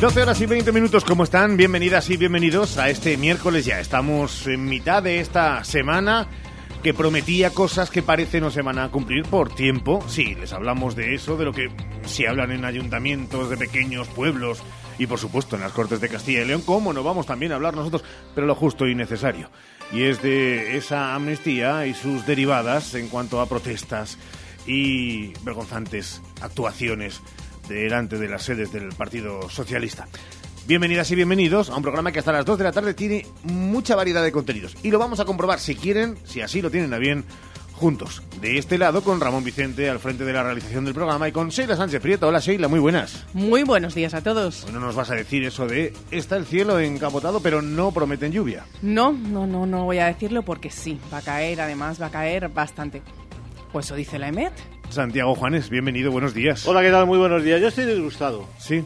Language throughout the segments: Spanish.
12 horas y 20 minutos, ¿cómo están? Bienvenidas y bienvenidos a este miércoles ya. Estamos en mitad de esta semana que prometía cosas que parece no se van a cumplir por tiempo. Sí, les hablamos de eso, de lo que se hablan en ayuntamientos de pequeños pueblos y por supuesto en las Cortes de Castilla y León, ¿cómo no vamos también a hablar nosotros? Pero lo justo y necesario. Y es de esa amnistía y sus derivadas en cuanto a protestas y vergonzantes actuaciones delante de las sedes del Partido Socialista. Bienvenidas y bienvenidos a un programa que hasta las 2 de la tarde tiene mucha variedad de contenidos. Y lo vamos a comprobar si quieren, si así lo tienen a bien, juntos. De este lado con Ramón Vicente al frente de la realización del programa y con Sheila Sánchez Prieto. Hola Sheila, muy buenas. Muy buenos días a todos. Bueno, nos vas a decir eso de está el cielo encapotado pero no prometen lluvia. No, no, no, no voy a decirlo porque sí, va a caer, además va a caer bastante. Pues eso dice la EMET. Santiago Juanes, bienvenido, buenos días. Hola, ¿qué tal? Muy buenos días. Yo estoy disgustado. Sí.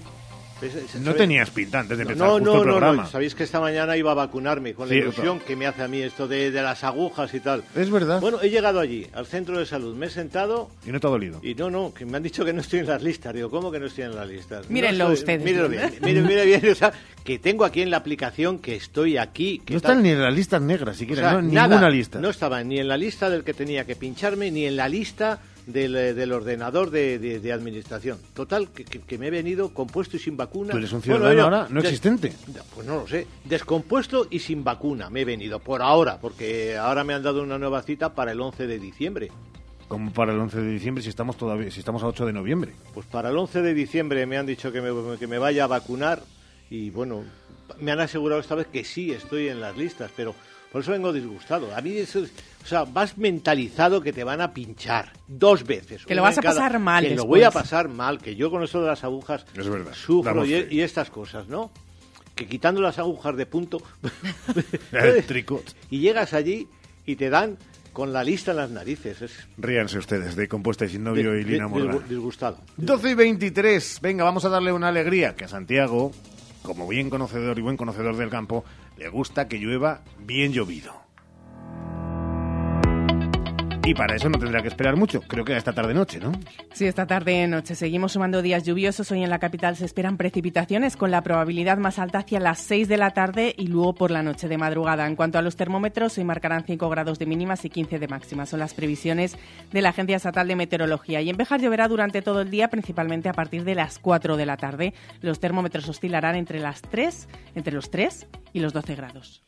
No tenías pinta antes de empezar No, justo no, el no, programa. no. Sabéis que esta mañana iba a vacunarme con la Sí, ilusión que me hace a mí esto de, de las agujas y tal. Es verdad. Bueno, he llegado allí, al centro de salud, me he sentado Y no te ha dolido. y no, no, que me han dicho que no estoy en las listas. Digo, ¿cómo que no estoy en las listas? No Mírenlo estoy- ustedes. Mírenlo bien, mire, mire bien, o sea, que tengo aquí en la aplicación que estoy aquí. Que No están ni en las listas negras O siquiera, sea, no, nada. ninguna lista. No estaba ni en la lista del que tenía que pincharme, ni en la lista del, eh, del ordenador de, de- de administración. Total, que, me he venido compuesto y sin vacuna. ¿Tú eres un ciudadano ahora no existente? Pues no lo sé. Descompuesto y sin vacuna me he venido, por ahora, porque ahora me han dado una nueva cita para el 11 de diciembre. Como para el 11 de diciembre si estamos todavía si estamos a 8 de noviembre. Pues para el 11 de diciembre me han dicho que me, que me vaya a vacunar y bueno, me han asegurado esta vez que sí estoy en las listas, pero por eso vengo disgustado. A mí eso, es- o sea, vas mentalizado que te van a pinchar dos veces. Que lo vas a pasar mal Que lo voy a pasar mal, que yo con eso de las agujas Es verdad, sufro y, estas cosas, ¿no? Que quitando las agujas de punto El tricot. y llegas allí y te dan con la lista en las narices. Es Ríanse ustedes de Compuesta y Sin Novio y Lina Morgan. disgu- disgustado. 12 y 23. Venga, vamos a darle una alegría que a Santiago, como bien conocedor y buen conocedor del campo, le gusta que llueva bien llovido. Y para eso no tendrá que esperar mucho. Creo que esta tarde-noche, ¿no? Sí, esta tarde noche seguimos sumando días lluviosos. Hoy en la capital se esperan precipitaciones con la probabilidad más alta hacia las 6 de la tarde y luego por la noche de madrugada. En cuanto a los termómetros, hoy marcarán 5 grados de mínimas y 15 de máximas. Son las previsiones de la Agencia Estatal de Meteorología. Y en Bejar lloverá durante todo el día, principalmente a partir de las 4 de la tarde. Los termómetros oscilarán entre las 3, entre los 3 y los 12 grados.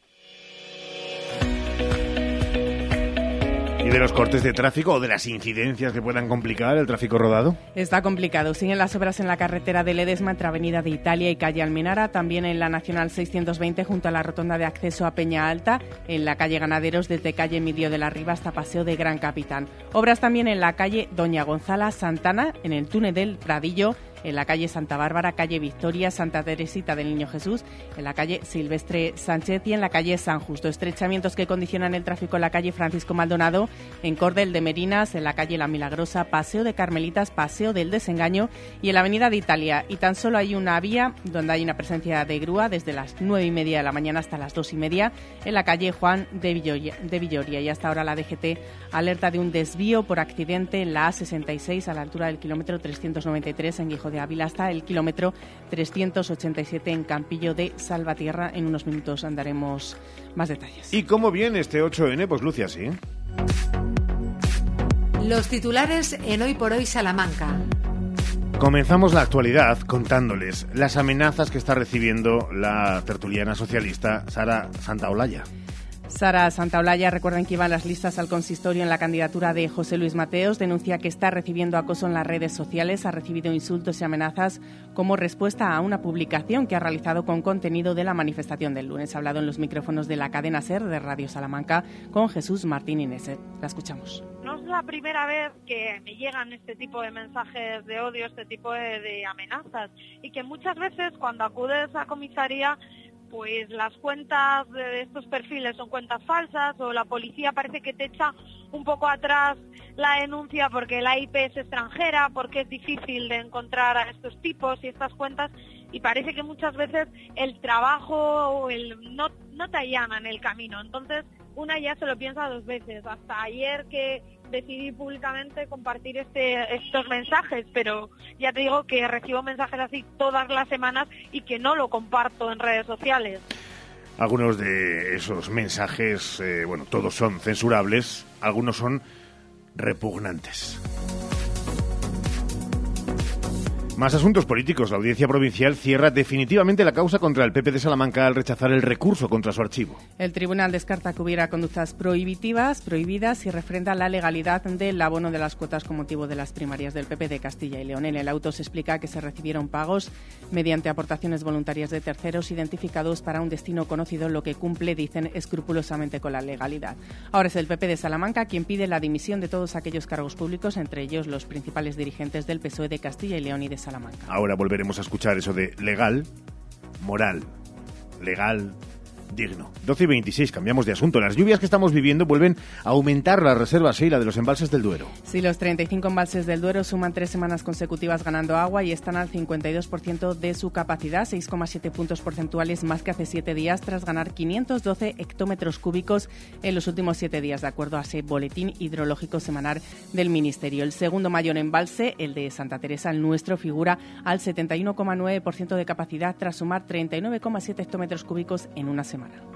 ¿Y de los cortes de tráfico o de las incidencias que puedan complicar el tráfico rodado? Está complicado. Siguen las obras en la carretera de Ledesma entre Avenida de Italia y calle Almenara, también en la Nacional 620 junto a la rotonda de acceso a Peña Alta, en la calle Ganaderos desde calle Emilio de la Riva hasta Paseo de Gran Capitán. Obras también en la calle Doña Gonzala Santana, en el túnel del Pradillo, en la calle Santa Bárbara, calle Victoria, Santa Teresita del Niño Jesús, en la calle Silvestre Sánchez y en la calle San Justo. Estrechamientos que condicionan el tráfico en la calle Francisco Maldonado, en Cordel de Merinas, en la calle La Milagrosa, Paseo de Carmelitas, Paseo del Desengaño y en la Avenida de Italia. Y tan solo hay una vía donde hay una presencia de grúa desde las nueve y media de la mañana hasta las dos y media en la calle Juan de Villoria. De Villoria. Y hasta ahora la DGT alerta de un desvío por accidente en la A66 a la altura del kilómetro 393 en Guijo de Ávila hasta el kilómetro 387 en Campillo de Salvatierra. En unos minutos andaremos más detalles. ¿Y cómo viene este 8N? Pues luce así. ¿eh? Los titulares en Hoy por Hoy Salamanca. Comenzamos la actualidad contándoles las amenazas que está recibiendo la tertuliana socialista Sara Santaolalla. Sara Santaolalla, recuerden que iban las listas al consistorio en la candidatura de José Luis Mateos, denuncia que está recibiendo acoso en las redes sociales, ha recibido insultos y amenazas como respuesta a una publicación que ha realizado con contenido de la manifestación del lunes. Ha hablado en los micrófonos de la cadena SER de Radio Salamanca con Jesús Martín Inés. La escuchamos. No es la primera vez que me llegan este tipo de mensajes de odio, este tipo de, amenazas y que muchas veces cuando acudes a comisaría pues las cuentas de estos perfiles son cuentas falsas o la policía parece que te echa un poco atrás la denuncia porque la IP es extranjera, porque es difícil de encontrar a estos tipos y estas cuentas y parece que muchas veces el trabajo o el no, no te allanan el camino. Entonces una ya se lo piensa dos veces. Hasta ayer que decidí públicamente compartir este, estos mensajes, pero ya te digo que recibo mensajes así todas las semanas y que no lo comparto en redes sociales. Algunos de esos mensajes, eh, bueno, todos son censurables, algunos son repugnantes. Más asuntos políticos. La audiencia provincial cierra definitivamente la causa contra el PP de Salamanca al rechazar el recurso contra su archivo. El tribunal descarta que hubiera conductas prohibitivas, prohibidas y refrenda la legalidad del abono de las cuotas con motivo de las primarias del PP de Castilla y León. En el auto se explica que se recibieron pagos mediante aportaciones voluntarias de terceros identificados para un destino conocido, lo que cumple, dicen, escrupulosamente con la legalidad. Ahora es el PP de Salamanca quien pide la dimisión de todos aquellos cargos públicos, entre ellos los principales dirigentes del PSOE de Castilla y León y de Ahora volveremos a escuchar eso de legal, moral, legal, digno. 12 y 26, cambiamos de asunto. Las lluvias que estamos viviendo vuelven a aumentar la reserva Seila de los embalses del Duero. Sí, los 35 embalses del Duero suman tres semanas consecutivas ganando agua y están al 52% de su capacidad, 6,7 puntos porcentuales más que hace siete días, tras ganar 512 hectómetros cúbicos en los últimos siete días, de acuerdo a ese boletín hidrológico semanal del Ministerio. El segundo mayor embalse, el de Santa Teresa, el nuestro, figura al 71,9% de capacidad, tras sumar 39,7 hectómetros cúbicos en una semana semana.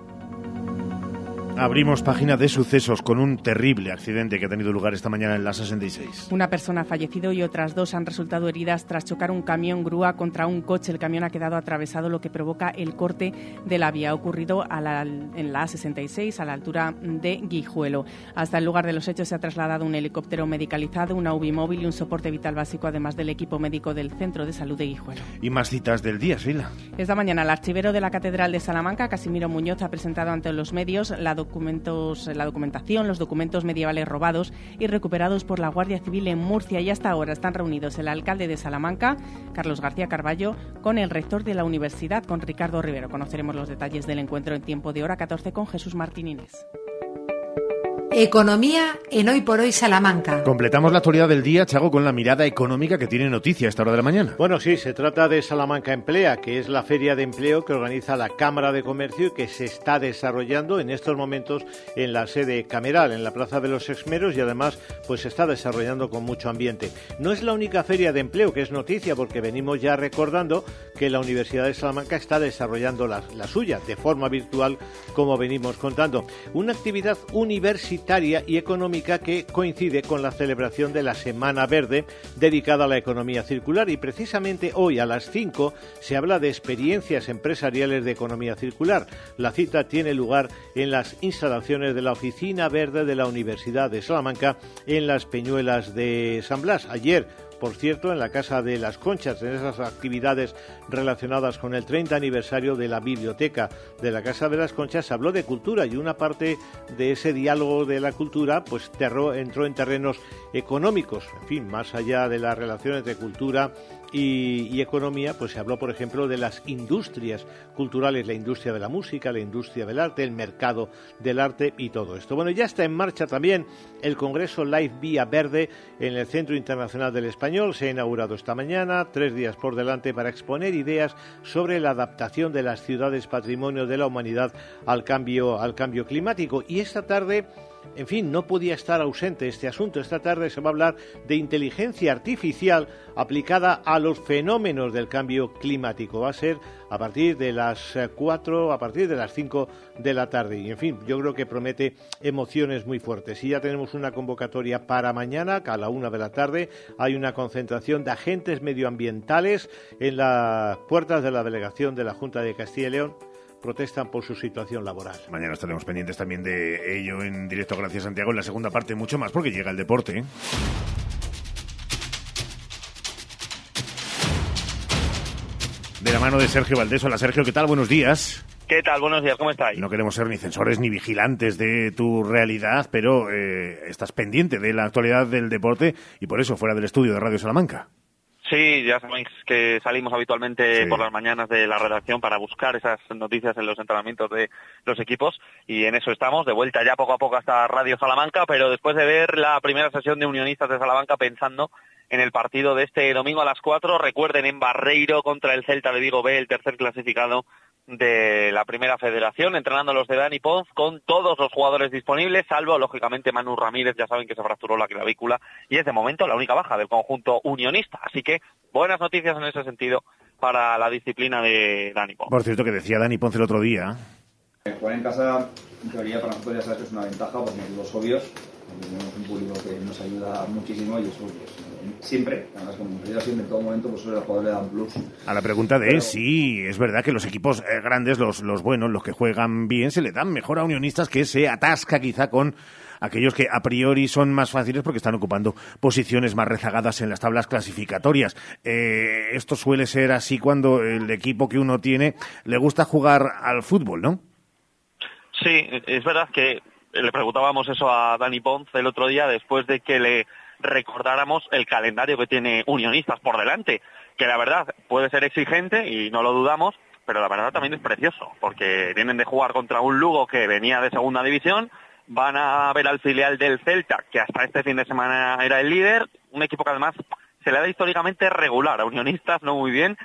Abrimos página de sucesos con un terrible accidente que ha tenido lugar esta mañana en la 66. Una persona ha fallecido y otras dos han resultado heridas tras chocar un camión grúa contra un coche. El camión ha quedado atravesado, lo que provoca el corte de la vía. Ha ocurrido a la- en la A66, a la altura de Guijuelo. Hasta el lugar de los hechos se ha trasladado un helicóptero medicalizado, una UBI móvil y un soporte vital básico, además del equipo médico del Centro de Salud de Guijuelo. Y más citas del día, Sheila. Esta mañana el archivero de la Catedral de Salamanca, Casimiro Muñoz, ha presentado ante los medios la, documentos, la documentación, los documentos medievales robados y recuperados por la Guardia Civil en Murcia. Y hasta ahora están reunidos el alcalde de Salamanca, Carlos García Carballo, con el rector de la universidad, con Ricardo Rivero. Conoceremos los detalles del encuentro en tiempo de hora 14 con Jesús Martín Inés. Economía en Hoy por Hoy Salamanca. Completamos la actualidad del día, Chago, con la mirada económica que tiene noticia a esta hora de la mañana. Bueno, sí, se trata de Salamanca Emplea, que es la feria de empleo que organiza la Cámara de Comercio y que se está desarrollando en estos momentos en la sede cameral, en la Plaza de los Exmeros y además pues se está desarrollando con mucho ambiente. No es la única feria de empleo que es noticia porque venimos ya recordando que la Universidad de Salamanca está desarrollando la, la suya de forma virtual como venimos contando. Una actividad universitaria y económica que coincide con la celebración de la Semana Verde dedicada a la economía circular y precisamente hoy a las 5 se habla de experiencias empresariales de economía circular. La cita tiene lugar en las instalaciones de la Oficina Verde de la Universidad de Salamanca en las Peñuelas de San Blas. Ayer por cierto, en la Casa de las Conchas, en esas actividades relacionadas con el 30 aniversario de la biblioteca de la Casa de las Conchas, se habló de cultura y una parte de ese diálogo de la cultura pues entró en terrenos económicos, en fin, más allá de las relaciones de cultura y, economía, pues se habló, por ejemplo, de las industrias culturales, la industria de la música, la industria del arte, el mercado del arte y todo esto. Bueno, ya está en marcha también el Congreso Live Vía Verde en el Centro Internacional del Español. Se ha inaugurado esta mañana, tres días por delante, para exponer ideas sobre la adaptación de las ciudades patrimonio de la humanidad al cambio, al cambio climático. Y esta tarde en fin, no podía estar ausente este asunto. Esta tarde se va a hablar de inteligencia artificial aplicada a los fenómenos del cambio climático. Va a ser a partir de las 4, a partir de las 5 de la tarde. Y en fin, yo creo que promete emociones muy fuertes. Y ya tenemos una convocatoria para mañana, a la 1 de la tarde. Hay una concentración de agentes medioambientales en las puertas de la delegación de la Junta de Castilla y León protestan por su situación laboral. Mañana estaremos pendientes también de ello en directo Gracias Santiago. En la segunda parte mucho más porque llega el deporte. De la mano de Sergio Valdés. Hola Sergio, ¿qué tal? Buenos días. ¿Qué tal? Buenos días, ¿cómo estáis? No queremos ser ni censores ni vigilantes de tu realidad, pero eh, estás pendiente de la actualidad del deporte y por eso fuera del estudio de Radio Salamanca. Sí, ya sabéis que salimos habitualmente sí. por las mañanas de la redacción para buscar esas noticias en los entrenamientos de los equipos y en eso estamos, de vuelta ya poco a poco hasta Radio Salamanca, pero después de ver la primera sesión de Unionistas de Salamanca pensando en el partido de este domingo a las 4, recuerden en Barreiro contra el Celta de Vigo B, el tercer clasificado de la primera federación, entrenando los de Dani Pons con todos los jugadores disponibles, salvo lógicamente Manu Ramírez, ya saben que se fracturó la clavícula y es de momento la única baja del conjunto unionista. Así que buenas noticias en ese sentido para la disciplina de Dani Pons. Por cierto, que decía Dani Ponce el otro día. Jugar en casa, en teoría, para nosotros ya sabes que es una ventaja por motivos obvios. Tenemos un público que nos ayuda muchísimo y eso pues, siempre, además como siempre en todo momento, pues eso el jugador le da un plus. A la pregunta de sí, es verdad que los equipos eh, grandes, los, los buenos, los que juegan bien, se le dan mejor a unionistas que se atasca quizá con aquellos que a priori son más fáciles porque están ocupando posiciones más rezagadas en las tablas clasificatorias. Eh, esto suele ser así cuando el equipo que uno tiene le gusta jugar al fútbol, ¿no? Sí, es verdad que le preguntábamos eso a Dani Pons el otro día después de que le recordáramos el calendario que tiene Unionistas por delante, que la verdad puede ser exigente y no lo dudamos, pero la verdad también es precioso, porque vienen de jugar contra un Lugo que venía de segunda división, van a ver al filial del Celta, que hasta este fin de semana era el líder, un equipo que además se le da históricamente regular a Unionistas, no muy bien.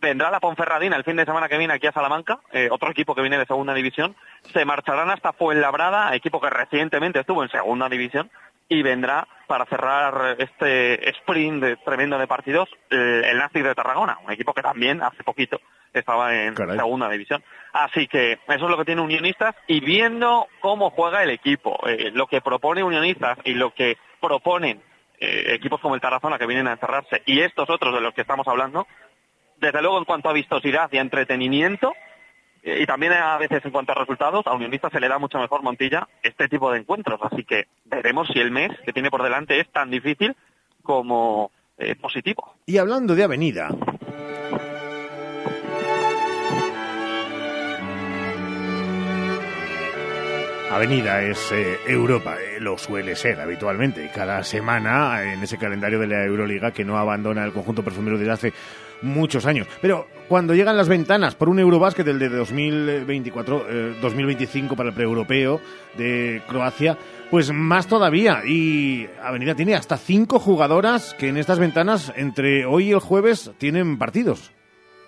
Vendrá la Ponferradina el fin de semana que viene aquí a Salamanca, eh, otro equipo que viene de segunda división. Se marcharán hasta Fuenlabrada, equipo que recientemente estuvo en segunda división, y vendrá para cerrar este sprint de, tremendo de partidos el, el Nazi de Tarragona, un equipo que también hace poquito estaba en segunda división. Así que eso es lo que tiene Unionistas y viendo cómo juega el equipo, eh, lo que propone Unionistas y lo que proponen eh, equipos como el Tarazona que vienen a encerrarse y estos otros de los que estamos hablando, desde luego en cuanto a vistosidad y entretenimiento, eh, y también a veces en cuanto a resultados, a Unionistas se le da mucho mejor Montilla este tipo de encuentros. Así que veremos si el mes que tiene por delante es tan difícil como positivo. Y hablando de Avenida, Avenida es eh, Europa, eh, lo suele ser habitualmente. Cada semana en ese calendario de la Euroliga que no abandona el conjunto perfumero desde hace muchos años. Pero cuando llegan las ventanas por un Eurobásquet, el de 2024, 2025 eh, para el pre-europeo de Croacia, pues más todavía. Y Avenida tiene hasta cinco jugadoras que en estas ventanas, entre hoy y el jueves, tienen partidos.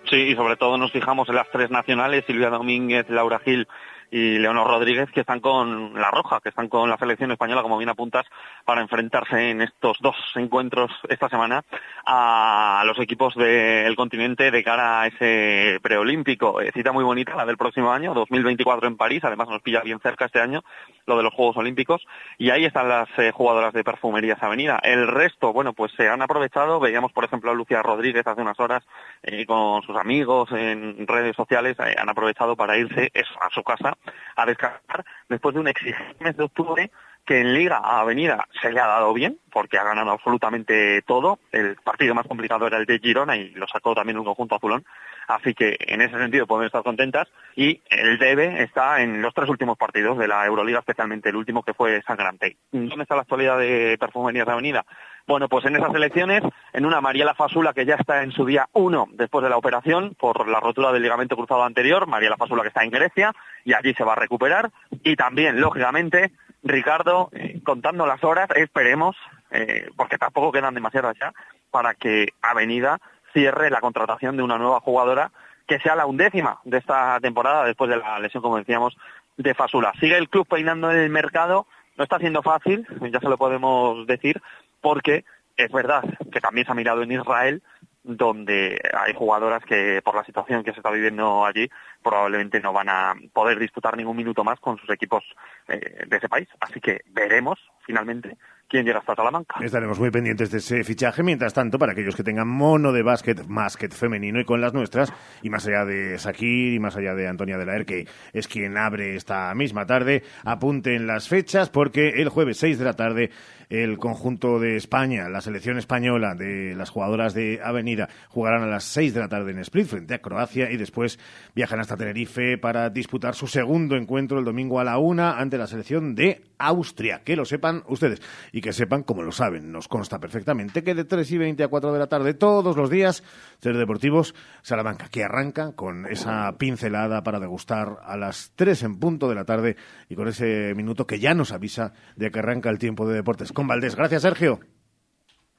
Sí, y sobre todo nos fijamos en las tres nacionales, Silvia Domínguez, Laura Gil y Leonor Rodríguez, que están con la Roja, que están con la selección española, como bien apuntas, para enfrentarse en estos dos encuentros esta semana a los equipos del continente de cara a ese preolímpico. Eh, cita muy bonita la del próximo año, 2024 en París, además nos pilla bien cerca este año lo de los Juegos Olímpicos, y ahí están las eh, jugadoras de Perfumerías Avenida. El resto, bueno, pues se han aprovechado, veíamos por ejemplo a Lucia Rodríguez hace unas horas eh, con sus amigos en redes sociales, han aprovechado para irse a su casa a descansar después de un exigente mes de octubre que en Liga a Avenida se le ha dado bien, porque ha ganado absolutamente todo. El partido más complicado era el de Girona y lo sacó también un conjunto azulón. Así que en ese sentido pueden estar contentas. Y el debe está en los tres últimos partidos de la Euroliga, especialmente el último que fue sangrante. ¿Dónde está la actualidad de Perfumerías de Avenida? Bueno, pues en esas elecciones, en una Mariela Fasula que ya está en su día uno después de la operación por la rotura del ligamento cruzado anterior, Mariela Fasula que está en Grecia y allí se va a recuperar. Y también, lógicamente, Ricardo, eh, contando las horas, esperemos, eh, porque tampoco quedan demasiadas ya, para que Avenida cierre la contratación de una nueva jugadora que sea la undécima de esta temporada después de la lesión, como decíamos, de Fasula. Sigue el club peinando el mercado, no está siendo fácil, ya se lo podemos decir, porque es verdad que también se ha mirado en Israel, donde hay jugadoras que por la situación que se está viviendo allí probablemente no van a poder disputar ningún minuto más con sus equipos eh, de ese país. Así que veremos finalmente quién llega hasta Salamanca. Estaremos muy pendientes de ese fichaje. Mientras tanto, para aquellos que tengan mono de básquet, básquet femenino y con las nuestras, y más allá de Sakir y más allá de Antonia de la Er, que es quien abre esta misma tarde, apunten las fechas porque el jueves 6 de la tarde el conjunto de España, la selección española de las jugadoras de Avenida, jugarán a las 6 de la tarde en Split frente a Croacia y después viajan hasta Tenerife para disputar su segundo encuentro el domingo a la una ante la selección de Austria. Que lo sepan ustedes y que sepan, como lo saben, nos consta perfectamente que de 3 y 20 a 4 de la tarde todos los días, Ser Deportivos Salamanca, que arranca con esa pincelada para degustar a las 3 en punto de la tarde y con ese minuto que ya nos avisa de que arranca el tiempo de deportes con Valdés. Gracias, Sergio.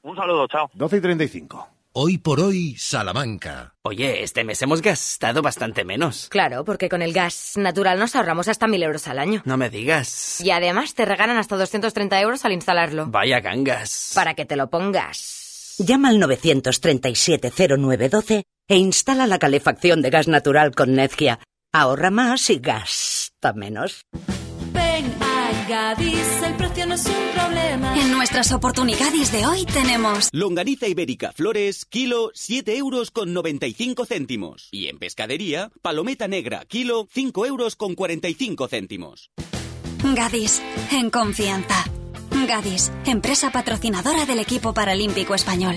Un saludo, chao. 12 y 35. Hoy por hoy, Salamanca. Oye, este mes hemos gastado bastante menos. Claro, porque con el gas natural nos ahorramos hasta mil euros al año. No me digas. Y además te regalan hasta 230 euros al instalarlo. Vaya gangas. Para que te lo pongas. Llama al 937-0912 e instala la calefacción de gas natural con Nezgia. Ahorra más y gasta menos. Gadis, el precio no es un problema. En nuestras oportunidades de hoy tenemos Longaniza ibérica Flores, kilo 7 euros con 95 céntimos. Y en pescadería, palometa negra, kilo 5 euros con 45 céntimos. Gadis, en confianza. Gadis, empresa patrocinadora del equipo paralímpico español.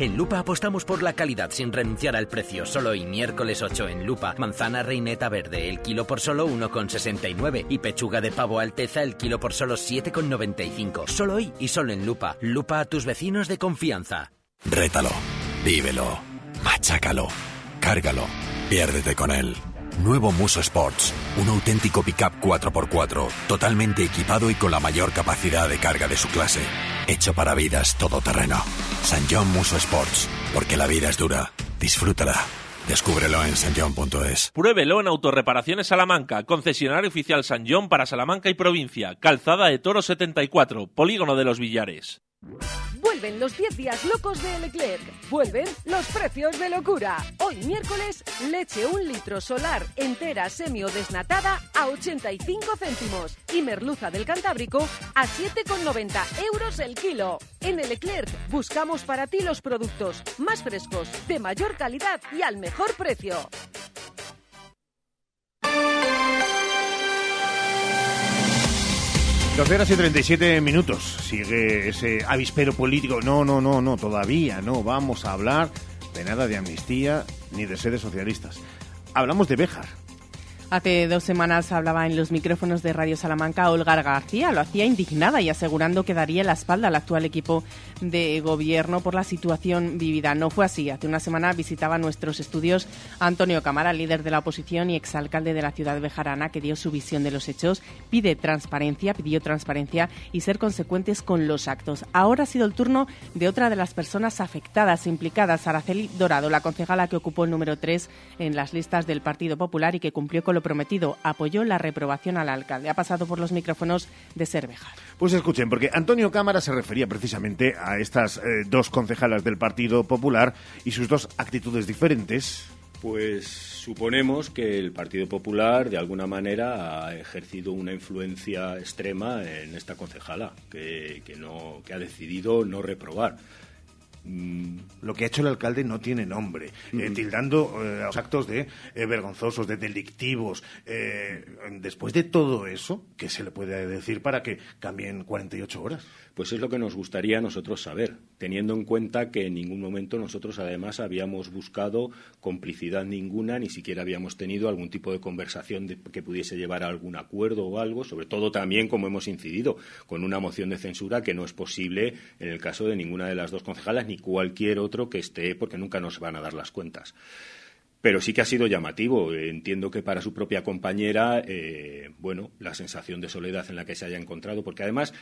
En Lupa apostamos por la calidad sin renunciar al precio. Solo hoy, miércoles 8 en Lupa. Manzana reineta verde, el kilo por solo 1,69. Y pechuga de pavo alteza, el kilo por solo 7,95. Solo hoy y solo en Lupa. Lupa a tus vecinos de confianza. Rétalo, vívelo, machácalo, cárgalo, piérdete con él. Nuevo Muso Sports, un auténtico pickup 4x4, totalmente equipado y con la mayor capacidad de carga de su clase. Hecho para vidas todoterreno. San John Muso Sports, porque la vida es dura. Disfrútala. Descúbrelo en sanjon.es. Pruébelo en Autorreparaciones Salamanca, concesionario oficial San John para Salamanca y provincia, Calzada de Toro 74, Polígono de los Villares. Vuelven los 10 días locos de Leclerc. Vuelven los precios de locura. Hoy miércoles, leche un litro solar entera semi o desnatada a 85 céntimos. Y merluza del Cantábrico a 7,90 euros el kilo. En Leclerc buscamos para ti los productos más frescos, de mayor calidad y al mejor precio. 12 horas y 37 minutos. Sigue ese avispero político. No, no, no, no, todavía no vamos a hablar de nada de amnistía ni de sedes socialistas. Hablamos de Béjar. Hace dos semanas hablaba en los micrófonos de Radio Salamanca Olga García. Lo hacía indignada y asegurando que daría la espalda al actual equipo de gobierno por la situación vivida. No fue así. Hace una semana visitaba nuestros estudios Antonio Camara, líder de la oposición y exalcalde de la ciudad de Bejarana, que dio su visión de los hechos. Pide transparencia, pidió transparencia y ser consecuentes con los actos. Ahora ha sido el turno de otra de las personas afectadas, implicadas, Araceli Dorado, la concejala que ocupó el número 3 en las listas del Partido Popular y que cumplió con lo prometido, apoyó la reprobación al alcalde. Ha pasado por los micrófonos de Cervejar. Pues escuchen, porque Antonio Cámara se refería precisamente a estas eh, dos concejalas del Partido Popular y sus dos actitudes diferentes. Pues suponemos que el Partido Popular de alguna manera ha ejercido una influencia extrema en esta concejala, que, que no, que ha decidido no reprobar. Mm, lo que ha hecho el alcalde no tiene nombre, eh, tildando eh, los actos de eh, vergonzosos, de delictivos. después de todo eso, ¿qué se le puede decir para que cambien 48 horas? Pues es lo que nos gustaría a nosotros saber, teniendo en cuenta que en ningún momento nosotros además habíamos buscado complicidad ninguna, ni siquiera habíamos tenido algún tipo de conversación que pudiese llevar a algún acuerdo o algo, sobre todo también como hemos incidido con una moción de censura que no es posible en el caso de ninguna de las dos concejalas ni cualquier otro que esté, porque nunca nos van a dar las cuentas. Pero sí que ha sido llamativo. Entiendo que para su propia compañera, eh, bueno, la sensación de soledad en la que se haya encontrado, porque además,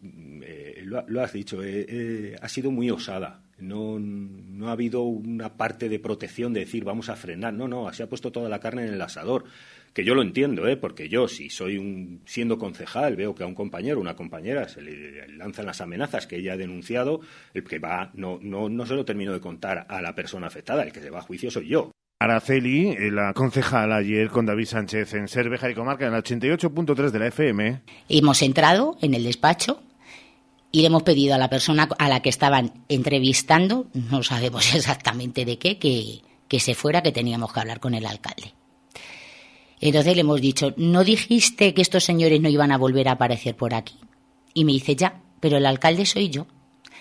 mm, eh, lo, has dicho, eh, ha sido muy osada. No, no ha habido una parte de protección de decir vamos a frenar. No, no, se ha puesto toda la carne en el asador. Que yo lo entiendo, ¿eh? porque yo, si soy un, siendo concejal, veo que a un compañero una compañera se le lanzan las amenazas que ella ha denunciado, el que va, no, no, no se lo termino de contar a la persona afectada, el que se va a juicio soy yo. Araceli, eh, la concejal ayer con David Sánchez en Cerveja y Comarca en el 88.3 de la FM. Hemos entrado en el despacho y le hemos pedido a la persona a la que estaban entrevistando, no sabemos exactamente de qué, que, que se fuera, que teníamos que hablar con el alcalde. Entonces le hemos dicho, ¿no dijiste que estos señores no iban a volver a aparecer por aquí? Y me dice, ya, pero el alcalde soy yo.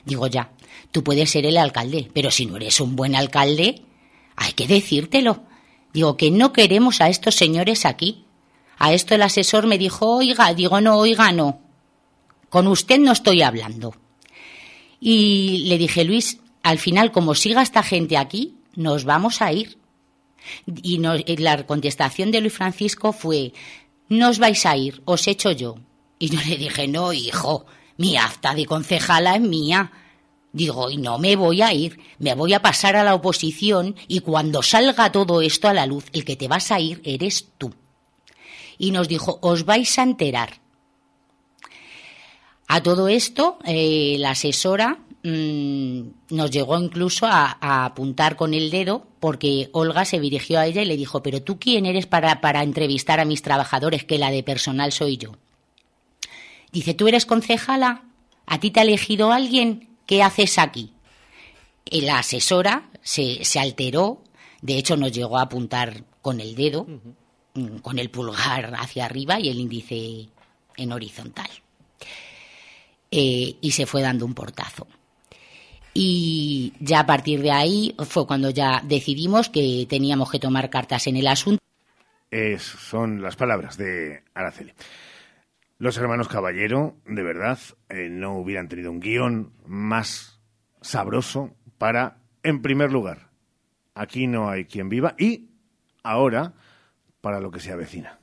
Digo, ya, tú puedes ser el alcalde, pero si no eres un buen alcalde, hay que decírtelo. Digo que no queremos a estos señores aquí. A esto el asesor me dijo, oiga, digo, no, oiga, no. Con usted no estoy hablando. Y le dije, Luis, al final, como siga esta gente aquí, nos vamos a ir. Y, la contestación de Luis Francisco fue, no os vais a ir, os echo yo. Y yo le dije, no, hijo, mi acta de concejala es mía. Digo, y no me voy a ir, me voy a pasar a la oposición y cuando salga todo esto a la luz, el que te vas a ir eres tú. Y nos dijo, os vais a enterar. A todo esto, eh, la asesora mm, nos llegó incluso a, apuntar con el dedo porque Olga se dirigió a ella y le dijo, pero tú quién eres para, para entrevistar a mis trabajadores, que la de personal soy yo. Dice, ¿tú eres concejala? ¿A ti te ha elegido alguien? ¿Qué haces aquí? Y la asesora se, se, alteró, de hecho nos llegó a apuntar con el dedo, mm, con el pulgar hacia arriba y el índice en horizontal. Eh, y se fue dando un portazo. Y ya a partir de ahí fue cuando ya decidimos que teníamos que tomar cartas en el asunto. son las palabras de Araceli. Los hermanos Caballero, de verdad, eh, no hubieran tenido un guion más sabroso para, en primer lugar, aquí no hay quien viva y ahora para lo que se avecina.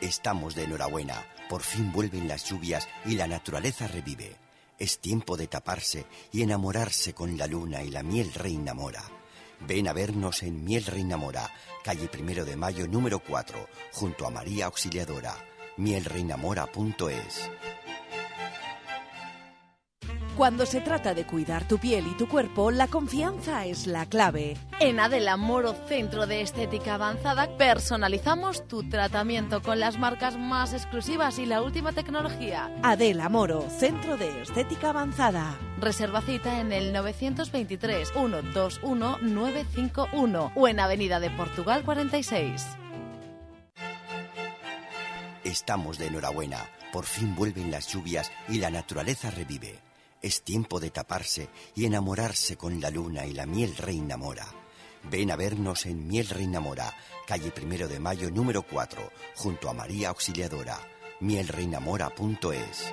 Estamos de enhorabuena. Por fin vuelven las lluvias y la naturaleza revive. Es tiempo de taparse y enamorarse con la luna y la miel reina mora. Ven a vernos en Miel Reina Mora, calle Primero de Mayo número 4, junto a María Auxiliadora. mielreinamora.es cuando se trata de cuidar tu piel y tu cuerpo, la confianza es la clave. En Adela Moro Centro de Estética Avanzada personalizamos tu tratamiento con las marcas más exclusivas y la última tecnología. Adela Moro Centro de Estética Avanzada. Reserva cita en el 923 121 951 o en Avenida de Portugal 46. Estamos de enhorabuena. Por fin vuelven las lluvias y la naturaleza revive. Es tiempo de taparse y enamorarse con la luna y la miel reina mora. Ven a vernos en Miel Reina Mora, calle Primero de Mayo número 4, junto a María Auxiliadora. mielreinamora.es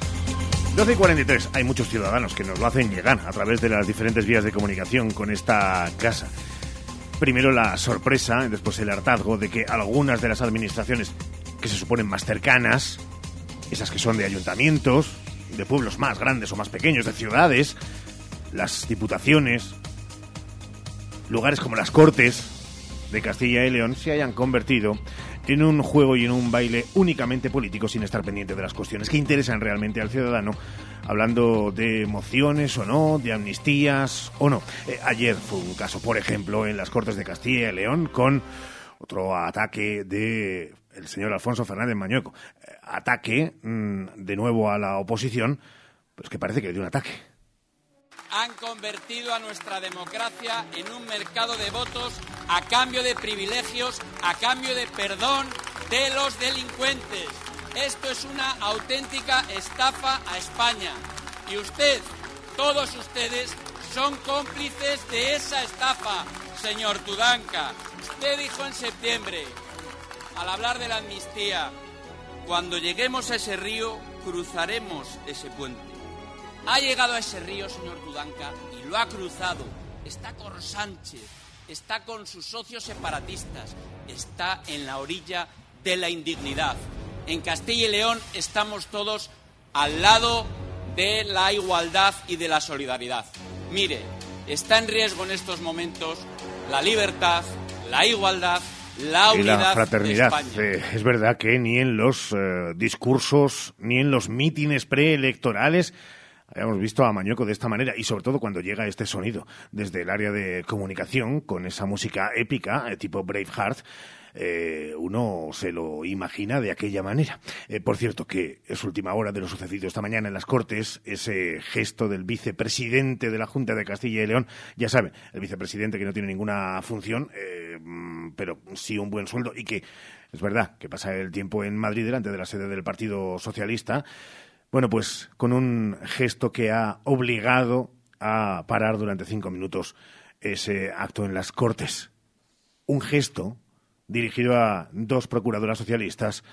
12 y 43. Hay muchos ciudadanos que nos lo hacen llegar a través de las diferentes vías de comunicación con esta casa. Primero la sorpresa, después el hartazgo de que algunas de las administraciones que se suponen más cercanas, esas que son de ayuntamientos, de pueblos más grandes o más pequeños, de ciudades, las diputaciones, lugares como las Cortes de Castilla y León se hayan convertido en un juego y en un baile únicamente político sin estar pendiente de las cuestiones que interesan realmente al ciudadano, hablando de mociones o no, de amnistías o no. Eh, ayer fue un caso, por ejemplo, en las Cortes de Castilla y León con otro ataque de el señor Alfonso Fernández Mañueco. Eh, ataque mm, de nuevo a la oposición, pues que parece que le dio un ataque han convertido a nuestra democracia en un mercado de votos a cambio de privilegios, a cambio de perdón de los delincuentes. Esto es una auténtica estafa a España. Y usted, todos ustedes, son cómplices de esa estafa, señor Tudanca. Usted dijo en septiembre, al hablar de la amnistía, cuando lleguemos a ese río, cruzaremos ese puente. Ha llegado a ese río, señor Tudanca, y lo ha cruzado. Está con Sánchez, está con sus socios separatistas, está en la orilla de la indignidad. En Castilla y León estamos todos al lado de la igualdad y de la solidaridad. Mire, está en riesgo en estos momentos la libertad, la igualdad, la unidad y la fraternidad. Eh, es verdad que ni en los eh, discursos, ni en los mítines preelectorales Habíamos visto a Mañueco de esta manera y sobre todo cuando llega este sonido desde el área de comunicación con esa música épica, eh, tipo Braveheart, eh, uno se lo imagina de aquella manera. Eh, por cierto, que es última hora de lo sucedido esta mañana en las Cortes, ese gesto del vicepresidente de la Junta de Castilla y León, ya saben, el vicepresidente que no tiene ninguna función, mm, pero sí un buen sueldo y que es verdad que pasa el tiempo en Madrid delante de la sede del Partido Socialista, bueno, pues con un gesto que ha obligado a parar durante cinco minutos ese acto en las Cortes. Un gesto dirigido a dos procuradoras socialistas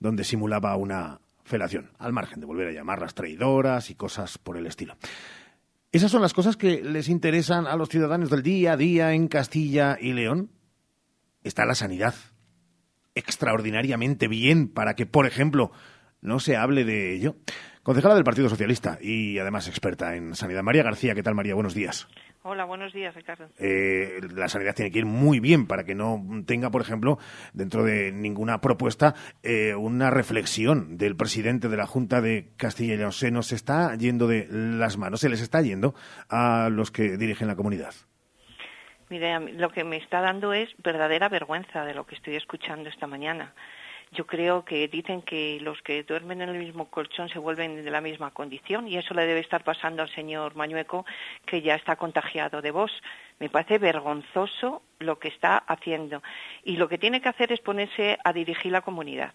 donde simulaba una felación, al margen de volver a llamarlas traidoras y cosas por el estilo. Esas son las cosas que les interesan a los ciudadanos del día a día en Castilla y León. Está la sanidad extraordinariamente bien para que, por ejemplo, no se hable de ello. Concejala del Partido Socialista y además experta en sanidad. María García, ¿qué tal María? Buenos días. Hola, buenos días, Ricardo. Eh, la sanidad tiene que ir muy bien para que no tenga, por ejemplo, dentro de ninguna propuesta, eh, una reflexión del presidente de la Junta de Castilla y León. Se nos está yendo de las manos, se les está yendo a los que dirigen la comunidad. Mire, lo que me está dando es verdadera vergüenza de lo que estoy escuchando esta mañana yo creo que dicen que los que duermen en el mismo colchón se vuelven de la misma condición y eso le debe estar pasando al señor Mañueco que ya está contagiado de voz. Me parece vergonzoso lo que está haciendo. Y lo que tiene que hacer es ponerse a dirigir la comunidad.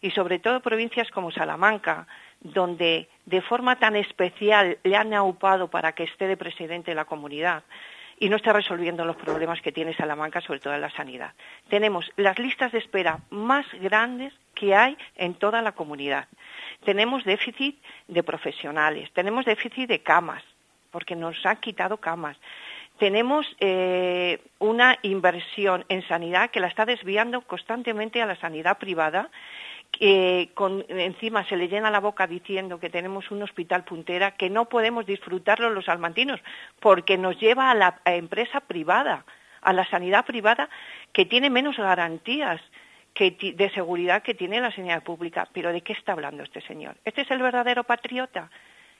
Y sobre todo provincias como Salamanca, donde de forma tan especial le han aupado para que esté de presidente de la comunidad y no está resolviendo los problemas que tiene Salamanca, sobre todo en la sanidad. Tenemos las listas de espera más grandes que hay en toda la comunidad. Tenemos déficit de profesionales, tenemos déficit de camas, porque nos han quitado camas. Tenemos eh, una inversión en sanidad que la está desviando constantemente a la sanidad privada que encima se le llena la boca diciendo que tenemos un hospital puntera, que no podemos disfrutarlo los almantinos, porque nos lleva a la empresa privada, a la sanidad privada, que tiene menos garantías de seguridad que tiene la sanidad pública. Pero ¿de qué está hablando este señor? ¿Este es el verdadero patriota?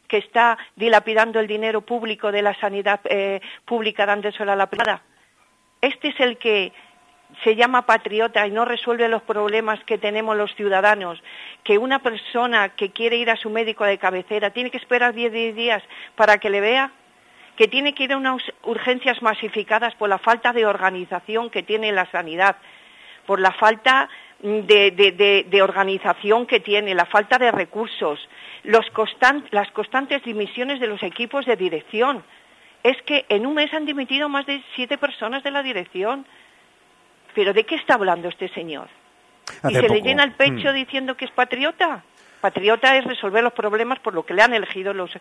que está dilapidando el dinero público de la sanidad eh, pública dándoselo a la privada. Este es el que se llama patriota y no resuelve los problemas que tenemos los ciudadanos, que una persona que quiere ir a su médico de cabecera tiene que esperar 10 días para que le vea, que tiene que ir a unas urgencias masificadas por la falta de organización que tiene la sanidad, por la falta de, organización que tiene, la falta de recursos, las constantes dimisiones de los equipos de dirección. Es que en un mes han dimitido más de siete personas de la dirección pero ¿de qué está hablando este señor? ¿Y se le llena el pecho mm. diciendo que es patriota? Patriota es resolver los problemas por lo que le han elegido los,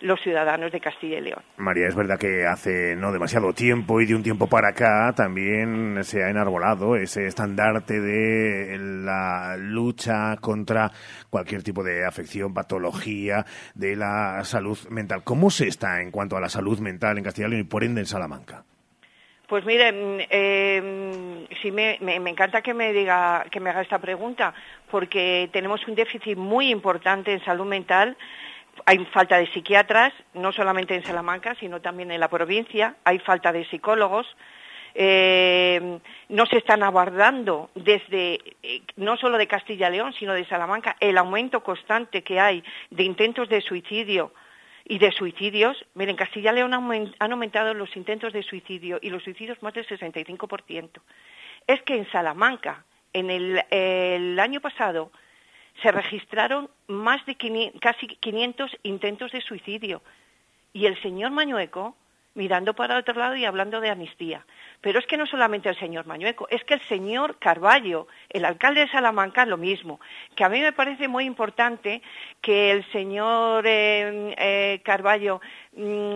los ciudadanos de Castilla y León. María, es verdad que hace no demasiado tiempo y de un tiempo para acá también se ha enarbolado ese estandarte de la lucha contra cualquier tipo de afección, patología de la salud mental. ¿Cómo se está en cuanto a la salud mental en Castilla y León y por ende en Salamanca? Pues miren, eh, sí me, encanta que me diga, que me haga esta pregunta, porque tenemos un déficit muy importante en salud mental. Hay falta de psiquiatras, no solamente en Salamanca, sino también en la provincia. Hay falta de psicólogos. Eh, no se están abordando desde, eh, no solo de Castilla y León, sino de Salamanca, el aumento constante que hay de intentos de suicidio y de suicidios, miren, en Castilla y León han aumentado los intentos de suicidio y los suicidios más del 65%. Es que en Salamanca, en el, año pasado, se registraron más de casi 500 intentos de suicidio. Y el señor Mañueco, mirando para otro lado y hablando de amnistía. Pero es que no solamente el señor Mañueco, es que el señor Carballo, el alcalde de Salamanca, lo mismo. Que a mí me parece muy importante que el señor eh, eh, Carballo mm,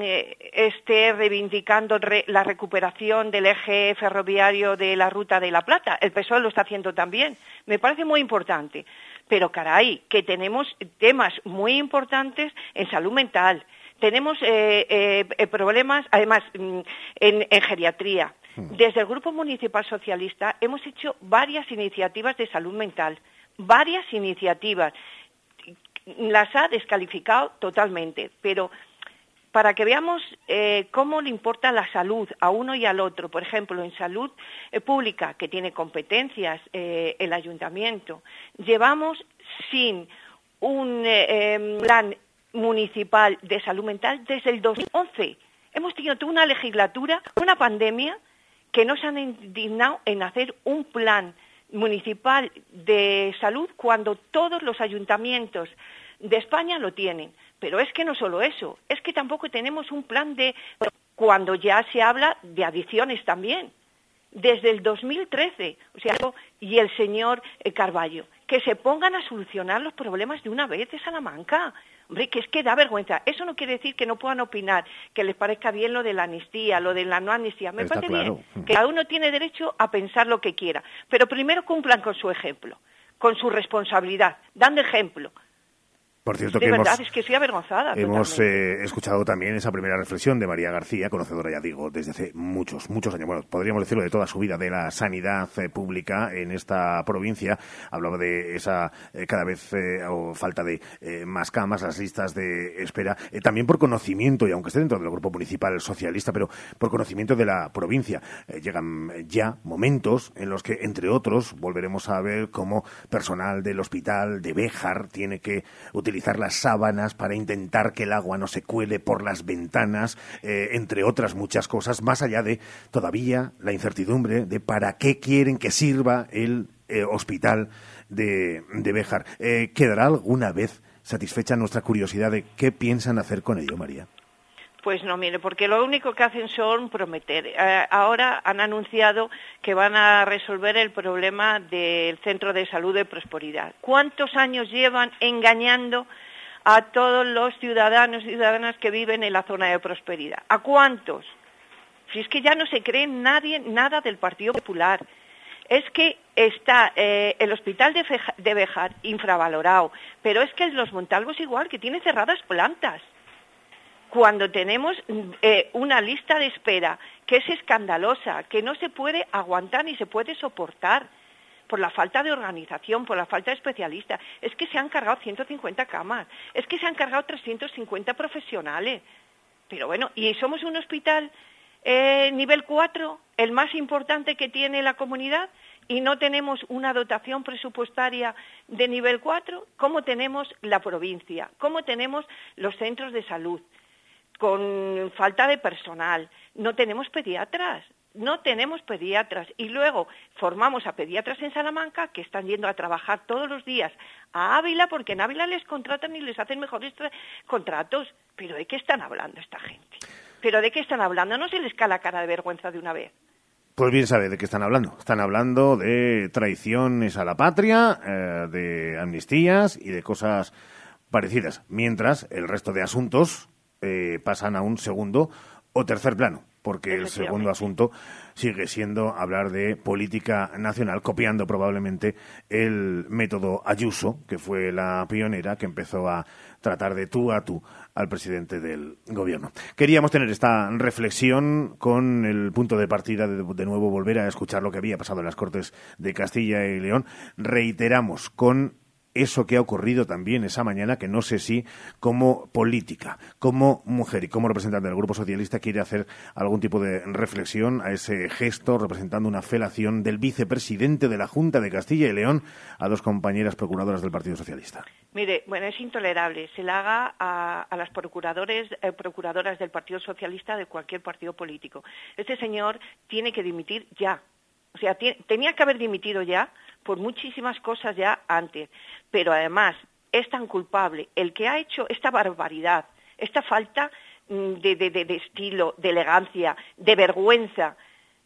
esté reivindicando la recuperación del eje ferroviario de la Ruta de la Plata. El PSOE lo está haciendo también. Me parece muy importante. Pero caray, que tenemos temas muy importantes en salud mental, tenemos eh, problemas, además, mm, en geriatría, Hmm. Desde el Grupo Municipal Socialista hemos hecho varias iniciativas de salud mental, varias iniciativas. las ha descalificado totalmente, pero para que veamos eh, cómo le importa la salud a uno y al otro. Por ejemplo, en salud eh, pública, que tiene competencias eh, el ayuntamiento, llevamos sin un em, plan municipal de salud mental desde el 2011. Hemos tenido toda una legislatura, una pandemia, que nos han indignado en hacer un plan municipal de salud cuando todos los ayuntamientos de España lo tienen. Pero es que no solo eso, es que tampoco tenemos un plan de cuando ya se habla de adicciones también. Desde el 2013, o sea, y el señor eh, Carballo, que se pongan a solucionar los problemas de una vez de Salamanca. Hombre, que es que da vergüenza. Eso no quiere decir que no puedan opinar, que les parezca bien lo de la amnistía, lo de la no amnistía. Me parece bien que cada uno tiene derecho a pensar lo que quiera. Pero primero cumplan con su ejemplo, con su responsabilidad, dando ejemplo. Por cierto, de que verdad, hemos, es que soy avergonzada. hemos eh, escuchado también esa primera reflexión de María García, conocedora, ya digo, desde hace muchos, muchos años. Bueno, podríamos decirlo de toda su vida, de la sanidad eh, pública en esta provincia. Hablaba de esa eh, cada vez o falta de más camas, las listas de espera. También por conocimiento, y aunque esté dentro del grupo municipal socialista, pero por conocimiento de la provincia. Llegan ya momentos en los que, entre otros, volveremos a ver cómo personal del hospital de Béjar tiene que utilizar las sábanas para intentar que el agua no se cuele por las ventanas, eh, entre otras muchas cosas, más allá de todavía la incertidumbre de para qué quieren que sirva el eh, hospital de, de Béjar. Eh, ¿Quedará alguna vez satisfecha nuestra curiosidad de qué piensan hacer con ello, María? Pues no, mire, porque lo único que hacen son prometer. Eh, ahora han anunciado que van a resolver el problema del Centro de Salud de Prosperidad. ¿Cuántos años llevan engañando a todos los ciudadanos y ciudadanas que viven en la zona de prosperidad? ¿A cuántos? Si es que ya no se cree nadie nada del Partido Popular. Es que está eh, el hospital de, Bejar infravalorado, pero es que Los Montalvos igual, que tiene cerradas plantas cuando tenemos eh, una lista de espera que es escandalosa, que no se puede aguantar ni se puede soportar por la falta de organización, por la falta de especialistas. Es que se han cargado 150 camas, es que se han cargado 350 profesionales. Pero bueno, y somos un hospital eh, nivel 4, el más importante que tiene la comunidad, y no tenemos una dotación presupuestaria de nivel 4, ¿cómo tenemos la provincia? ¿Cómo tenemos los centros de salud? Con falta de personal, no tenemos pediatras, no tenemos pediatras y luego formamos a pediatras en Salamanca que están yendo a trabajar todos los días a Ávila porque en Ávila les contratan y les hacen mejores contratos. Pero ¿de qué están hablando esta gente? ¿Pero de qué están hablando? ¿No se les cae la cara de vergüenza de una vez? Pues bien sabe de qué están hablando. Están hablando de traiciones a la patria, eh, de amnistías y de cosas parecidas. Mientras el resto de asuntos eh, pasan a un segundo o tercer plano, porque el segundo asunto sigue siendo hablar de política nacional, copiando probablemente el método Ayuso, que fue la pionera que empezó a tratar de tú a tú al presidente del gobierno. Queríamos tener esta reflexión con el punto de partida de, de nuevo volver a escuchar lo que había pasado en las Cortes de Castilla y León. Reiteramos con eso que ha ocurrido también esa mañana, que no sé si como política, como mujer y como representante del Grupo Socialista quiere hacer algún tipo de reflexión a ese gesto representando una felación del vicepresidente de la Junta de Castilla y León a dos compañeras procuradoras del Partido Socialista. Mire, bueno, es intolerable. Se la haga a, las procuradores, eh, procuradoras del Partido Socialista de cualquier partido político. Este señor tiene que dimitir ya. O sea, tenía que haber dimitido ya por muchísimas cosas ya antes, pero además es tan culpable el que ha hecho esta barbaridad, esta falta de, de, estilo, de elegancia, de vergüenza,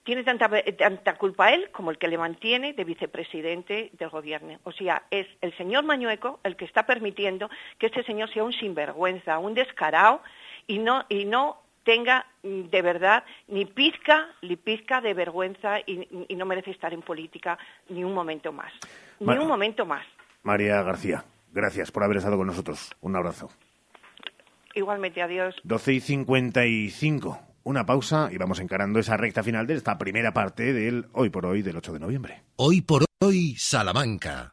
tiene tanta, tanta, culpa él como el que le mantiene de vicepresidente del gobierno. O sea, es el señor Mañueco el que está permitiendo que este señor sea un sinvergüenza, un descarado y no, y no tenga de verdad ni pizca, ni pizca de vergüenza y, y, no merece estar en política ni un momento más. Ni un momento más. María García, gracias por haber estado con nosotros. Un abrazo. Igualmente, adiós. 12 y 55. Una pausa y vamos encarando esa recta final de esta primera parte del Hoy por Hoy del 8 de noviembre. Hoy por Hoy, Salamanca.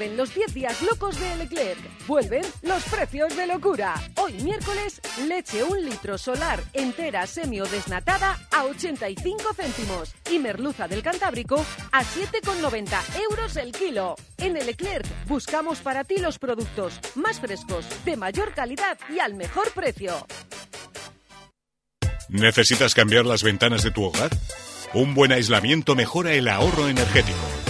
Vuelven los 10 días locos de Leclerc. Vuelven los precios de locura. Hoy miércoles, leche un litro solar entera semi o desnatada a 85 céntimos. Y merluza del Cantábrico a 7,90 euros el kilo. En el Leclerc buscamos para ti los productos más frescos, de mayor calidad y al mejor precio. ¿Necesitas cambiar las ventanas de tu hogar? Un buen aislamiento mejora el ahorro energético.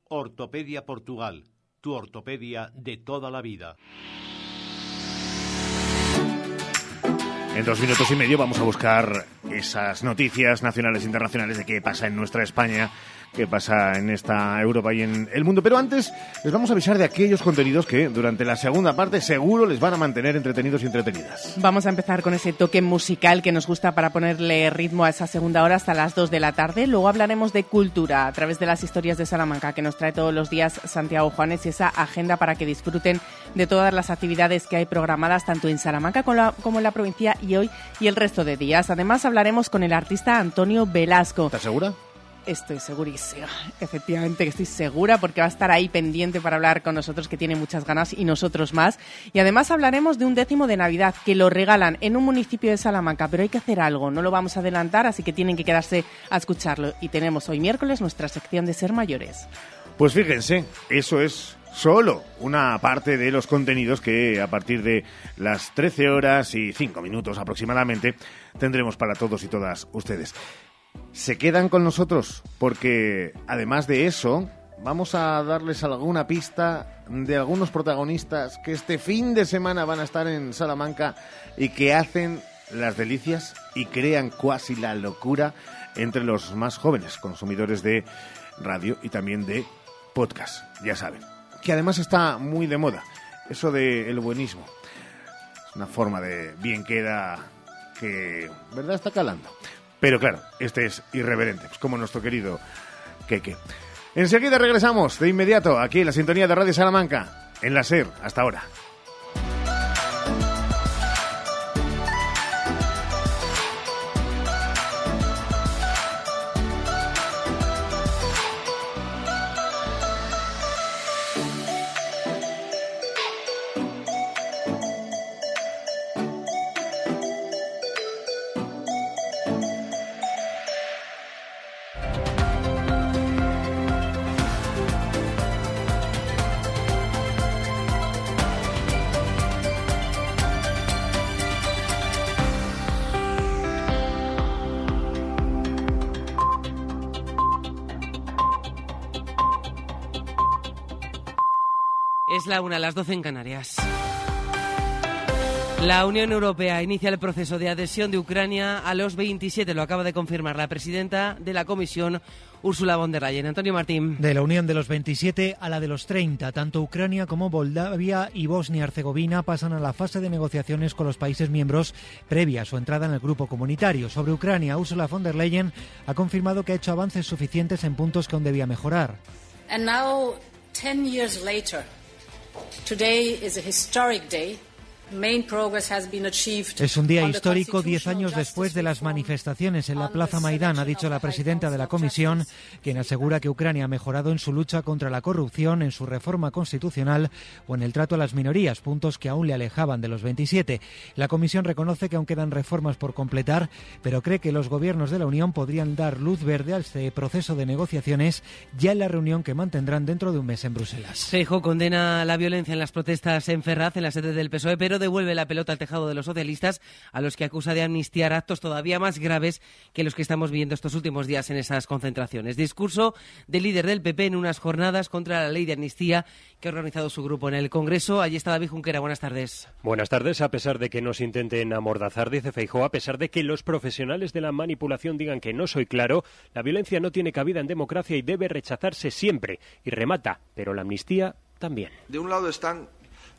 Ortopedia Portugal, tu ortopedia de toda la vida. En dos minutos y medio vamos a buscar esas noticias nacionales e internacionales de qué pasa en nuestra España, qué pasa en esta Europa y en el mundo. Pero antes les vamos a avisar de aquellos contenidos que durante la segunda parte seguro les van a mantener entretenidos y entretenidas. Vamos a empezar con ese toque musical que nos gusta para ponerle ritmo a esa segunda hora hasta las 2 de la tarde. Luego hablaremos de cultura a través de las historias de Salamanca que nos trae todos los días Santiago Juanes y esa agenda para que disfruten de todas las actividades que hay programadas tanto en Salamanca como, en la provincia y hoy y el resto de días. Además hablaremos con el artista Antonio Velasco. ¿Estás segura? Estoy segurísima, efectivamente que estoy segura porque va a estar ahí pendiente para hablar con nosotros que tiene muchas ganas y nosotros más. Y además hablaremos de un décimo de Navidad que lo regalan en un municipio de Salamanca, pero hay que hacer algo, no lo vamos a adelantar, así que tienen que quedarse a escucharlo. Y tenemos hoy miércoles nuestra sección de ser mayores. Pues fíjense, eso es solo una parte de los contenidos que a partir de las 13 horas y 5 minutos aproximadamente tendremos para todos y todas ustedes. Se quedan con nosotros porque además de eso vamos a darles alguna pista de algunos protagonistas que este fin de semana van a estar en Salamanca y que hacen las delicias y crean cuasi la locura entre los más jóvenes consumidores de radio y también de podcast, ya saben que además está muy de moda, eso del el buenismo. Es una forma de bien queda que, ¿verdad?, está calando. Pero claro, este es irreverente, pues como nuestro querido Keke. Enseguida regresamos de inmediato aquí en la sintonía de Radio Salamanca, en la SER, hasta ahora. La una, las doce en Canarias. La Unión Europea inicia el proceso de adhesión de Ucrania a los 27, lo acaba de confirmar la presidenta de la Comisión, Ursula von der Leyen. Antonio Martín. De la Unión de los 27 a la de los 30, tanto Ucrania como Moldavia y Bosnia-Herzegovina pasan a la fase de negociaciones con los países miembros previa a su entrada en el grupo comunitario. Sobre Ucrania, Ursula von der Leyen ha confirmado que ha hecho avances suficientes en puntos que aún debía mejorar. And now, 10 years later, today is a historic day es un día histórico diez años después de las manifestaciones en la Plaza Maidán, ha dicho la presidenta de la Comisión, quien asegura que Ucrania ha mejorado en su lucha contra la corrupción, en su reforma constitucional o en el trato a las minorías, puntos que aún le alejaban de los 27. La Comisión reconoce que aún quedan reformas por completar, pero cree que los gobiernos de la Unión podrían dar luz verde a este proceso de negociaciones ya en la reunión que mantendrán dentro de un mes en Bruselas. Feijo condena la violencia en las protestas en Ferraz, en la sede del PSOE, pero devuelve la pelota al tejado de los socialistas, a los que acusa de amnistiar actos todavía más graves que los que estamos viendo estos últimos días en esas concentraciones. Discurso del líder del PP en unas jornadas contra la ley de amnistía que ha organizado su grupo en el Congreso. Allí está David Junquera. Buenas tardes. Buenas tardes. A pesar de que nos intenten amordazar, dice Feijó, a pesar de que los profesionales de la manipulación digan que no soy claro, la violencia no tiene cabida en democracia y debe rechazarse siempre. Y remata, pero la amnistía también. De un lado están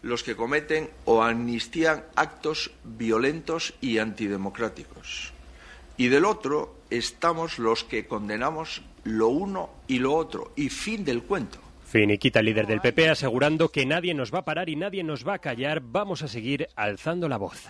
los que cometen o amnistían actos violentos y antidemocráticos. Y del otro estamos los que condenamos lo uno y lo otro. Y fin del cuento. Finiquita, el líder del PP, asegurando que nadie nos va a parar y nadie nos va a callar. Vamos a seguir alzando la voz.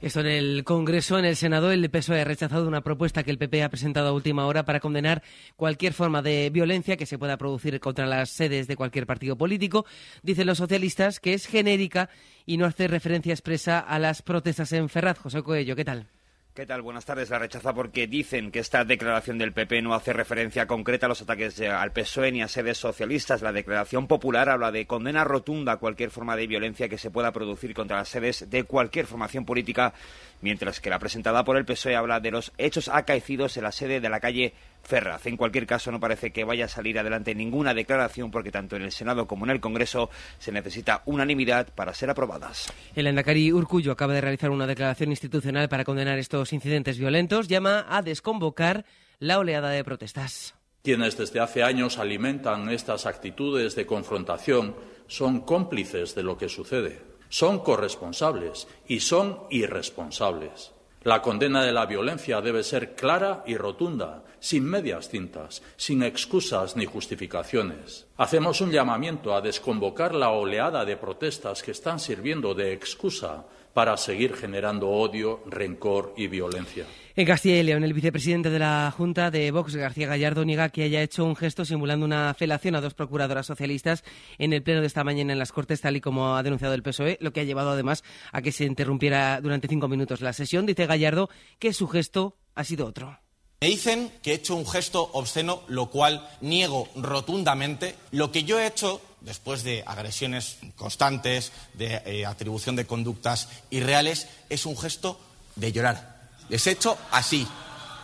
Esto en el Congreso, en el Senado, el PSOE ha rechazado una propuesta que el PP ha presentado a última hora para condenar cualquier forma de violencia que se pueda producir contra las sedes de cualquier partido político. Dicen los socialistas que es genérica y no hace referencia expresa a las protestas en Ferraz. José Coello, ¿qué tal? ¿Qué tal? Buenas tardes. La rechaza porque dicen que esta declaración del PP no hace referencia concreta a los ataques al PSOE ni a sedes socialistas. La declaración popular habla de condena rotunda a cualquier forma de violencia que se pueda producir contra las sedes de cualquier formación política, mientras que la presentada por el PSOE habla de los hechos acaecidos en la sede de la calle Ferraz. En cualquier caso, no parece que vaya a salir adelante ninguna declaración porque tanto en el Senado como en el Congreso se necesita unanimidad para ser aprobadas. El Endacari Urcullo acaba de realizar una declaración institucional para condenar estos incidentes violentos. Llama a desconvocar la oleada de protestas. Quienes desde hace años alimentan estas actitudes de confrontación son cómplices de lo que sucede, son corresponsables y son irresponsables. La condena de la violencia debe ser clara y rotunda, sin medias tintas, sin excusas ni justificaciones. Hacemos un llamamiento a desconvocar la oleada de protestas que están sirviendo de excusa para seguir generando odio, rencor y violencia. En Castilla y León, el vicepresidente de la Junta de Vox, García Gallardo, niega que haya hecho un gesto simulando una felación a dos procuradoras socialistas en el pleno de esta mañana en las Cortes, tal y como ha denunciado el PSOE, lo que ha llevado además a que se interrumpiera durante cinco minutos la sesión. Dice Gallardo que su gesto ha sido otro. Me dicen que he hecho un gesto obsceno, lo cual niego rotundamente. Lo que yo he hecho después de agresiones constantes, de eh, atribución de conductas irreales, es un gesto de llorar. Les he hecho así,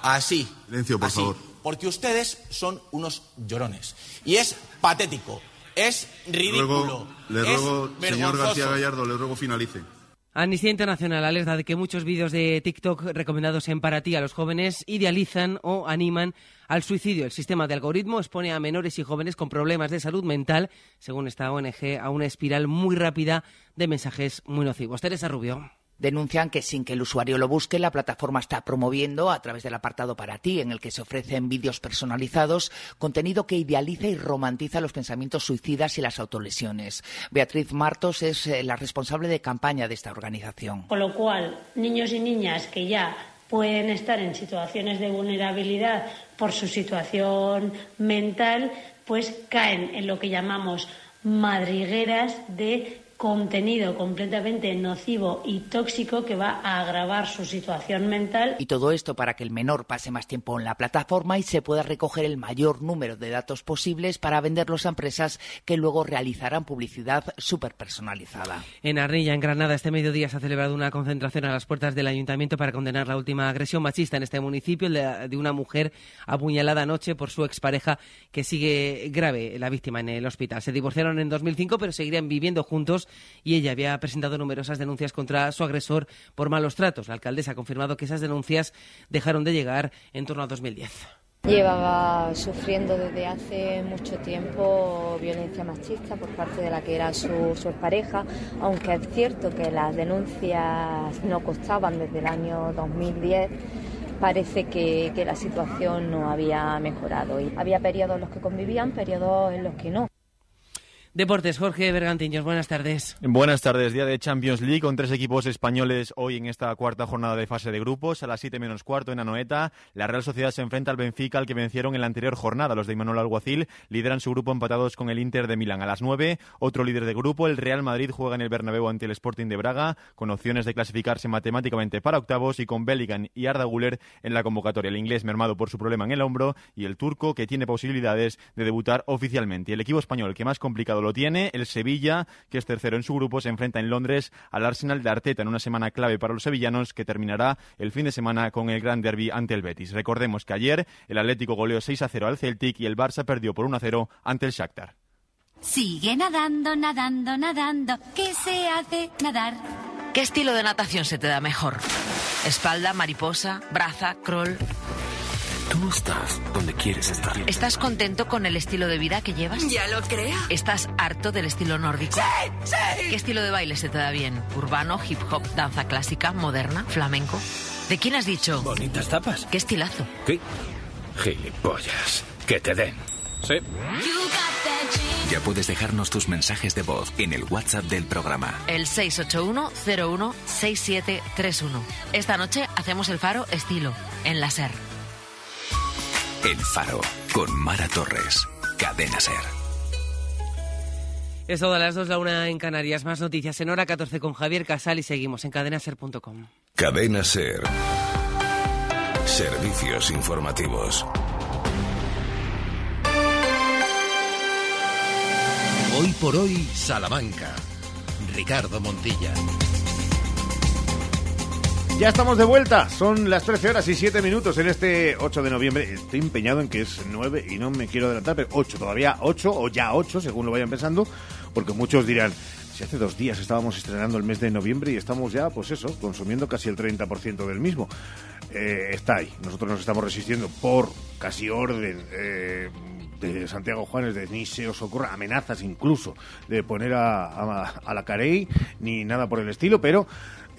así. Silencio, por así, favor. Porque ustedes son unos llorones. Y es patético, es ridículo. le ruego, señor. García Gallardo, le ruego finalice. Amnistía Internacional alerta de que muchos vídeos de TikTok recomendados en para ti a los jóvenes idealizan o animan al suicidio. El sistema de algoritmo expone a menores y jóvenes con problemas de salud mental, según esta ONG, a una espiral muy rápida de mensajes muy nocivos. Teresa Rubio. Denuncian que sin que el usuario lo busque, la plataforma está promoviendo a través del apartado para ti, en el que se ofrecen vídeos personalizados, contenido que idealiza y romantiza los pensamientos suicidas y las autolesiones. Beatriz Martos es eh, la responsable de campaña de esta organización. Con lo cual, niños y niñas que ya pueden estar en situaciones de vulnerabilidad por su situación mental, pues caen en lo que llamamos madrigueras de contenido completamente nocivo y tóxico que va a agravar su situación mental. Y todo esto para que el menor pase más tiempo en la plataforma y se pueda recoger el mayor número de datos posibles para venderlos a empresas que luego realizarán publicidad súper personalizada. En Arnilla, en Granada, este mediodía se ha celebrado una concentración a las puertas del ayuntamiento para condenar la última agresión machista en este municipio, de una mujer apuñalada anoche por su expareja que sigue grave, la víctima en el hospital. Se divorciaron en 2005, pero seguirían viviendo juntos y ella había presentado numerosas denuncias contra su agresor por malos tratos. La alcaldesa ha confirmado que esas denuncias dejaron de llegar en torno a 2010. Llevaba sufriendo desde hace mucho tiempo violencia machista por parte de la que era su, su pareja, aunque es cierto que las denuncias no costaban desde el año 2010 parece que, que, la situación no había mejorado. Y había periodos en los que convivían, periodos en los que no. Deportes, Jorge Bergantiños, buenas tardes. Buenas tardes, día de Champions League con tres equipos españoles hoy en esta cuarta jornada de fase de grupos. A las 7 menos cuarto en Anoeta, la Real Sociedad se enfrenta al Benfica, al que vencieron en la anterior jornada. Los de Imanol Alguacil lideran su grupo empatados con el Inter de Milán. A las 9, otro líder de grupo, el Real Madrid, juega en el Bernabéu ante el Sporting de Braga, con opciones de clasificarse matemáticamente para octavos y con Bellingham y Arda Güler en la convocatoria. El inglés mermado por su problema en el hombro y el turco que tiene posibilidades de debutar oficialmente. El equipo español que más complicado lo tiene, el Sevilla, que es tercero en su grupo, se enfrenta en Londres al Arsenal de Arteta en una semana clave para los sevillanos que terminará el fin de semana con el Gran Derby ante el Betis. Recordemos que ayer el Atlético goleó 6 a 0 al Celtic y el Barça perdió por 1 a 0 ante el Shakhtar. Sigue nadando, nadando, nadando. ¿Qué se hace nadar? ¿Qué estilo de natación se te da mejor? ¿Espalda, mariposa, braza, crawl? Tú estás donde quieres estar. ¿Estás contento con el estilo de vida que llevas? Ya lo creo. ¿Estás harto del estilo nórdico? ¡Sí! ¡Sí! ¿Qué estilo de baile se te da bien? ¿Urbano, hip hop, danza clásica, moderna, flamenco? ¿De quién has dicho? Bonitas tapas. ¿Qué estilazo? ¿Qué? Gilipollas. Que te den. Sí. Ya puedes dejarnos tus mensajes de voz en el WhatsApp del programa. El 681-016731. Esta noche hacemos el faro estilo, en la SER. El Faro, con Mara Torres. Cadena Ser. Es todo a las 2, la una en Canarias. Más noticias en hora 14 con Javier Casal y seguimos en cadenaser.com. Cadena Ser. Servicios informativos. Hoy por hoy, Salamanca. Ricardo Montilla. Ya estamos de vuelta, son las 13 horas y 7 minutos en este 8 de noviembre. Estoy empeñado en que es 9 y no me quiero adelantar, pero 8, todavía 8 o ya 8, según lo vayan pensando, porque muchos dirán, si hace dos días estábamos estrenando el mes de noviembre y estamos ya, pues eso, consumiendo casi el 30% del mismo. Eh, está ahí, nosotros nos estamos resistiendo por casi orden. Eh, de Santiago Juanes, de ni se os ocurra, amenazas incluso de poner a, a, a la Carey, ni nada por el estilo, pero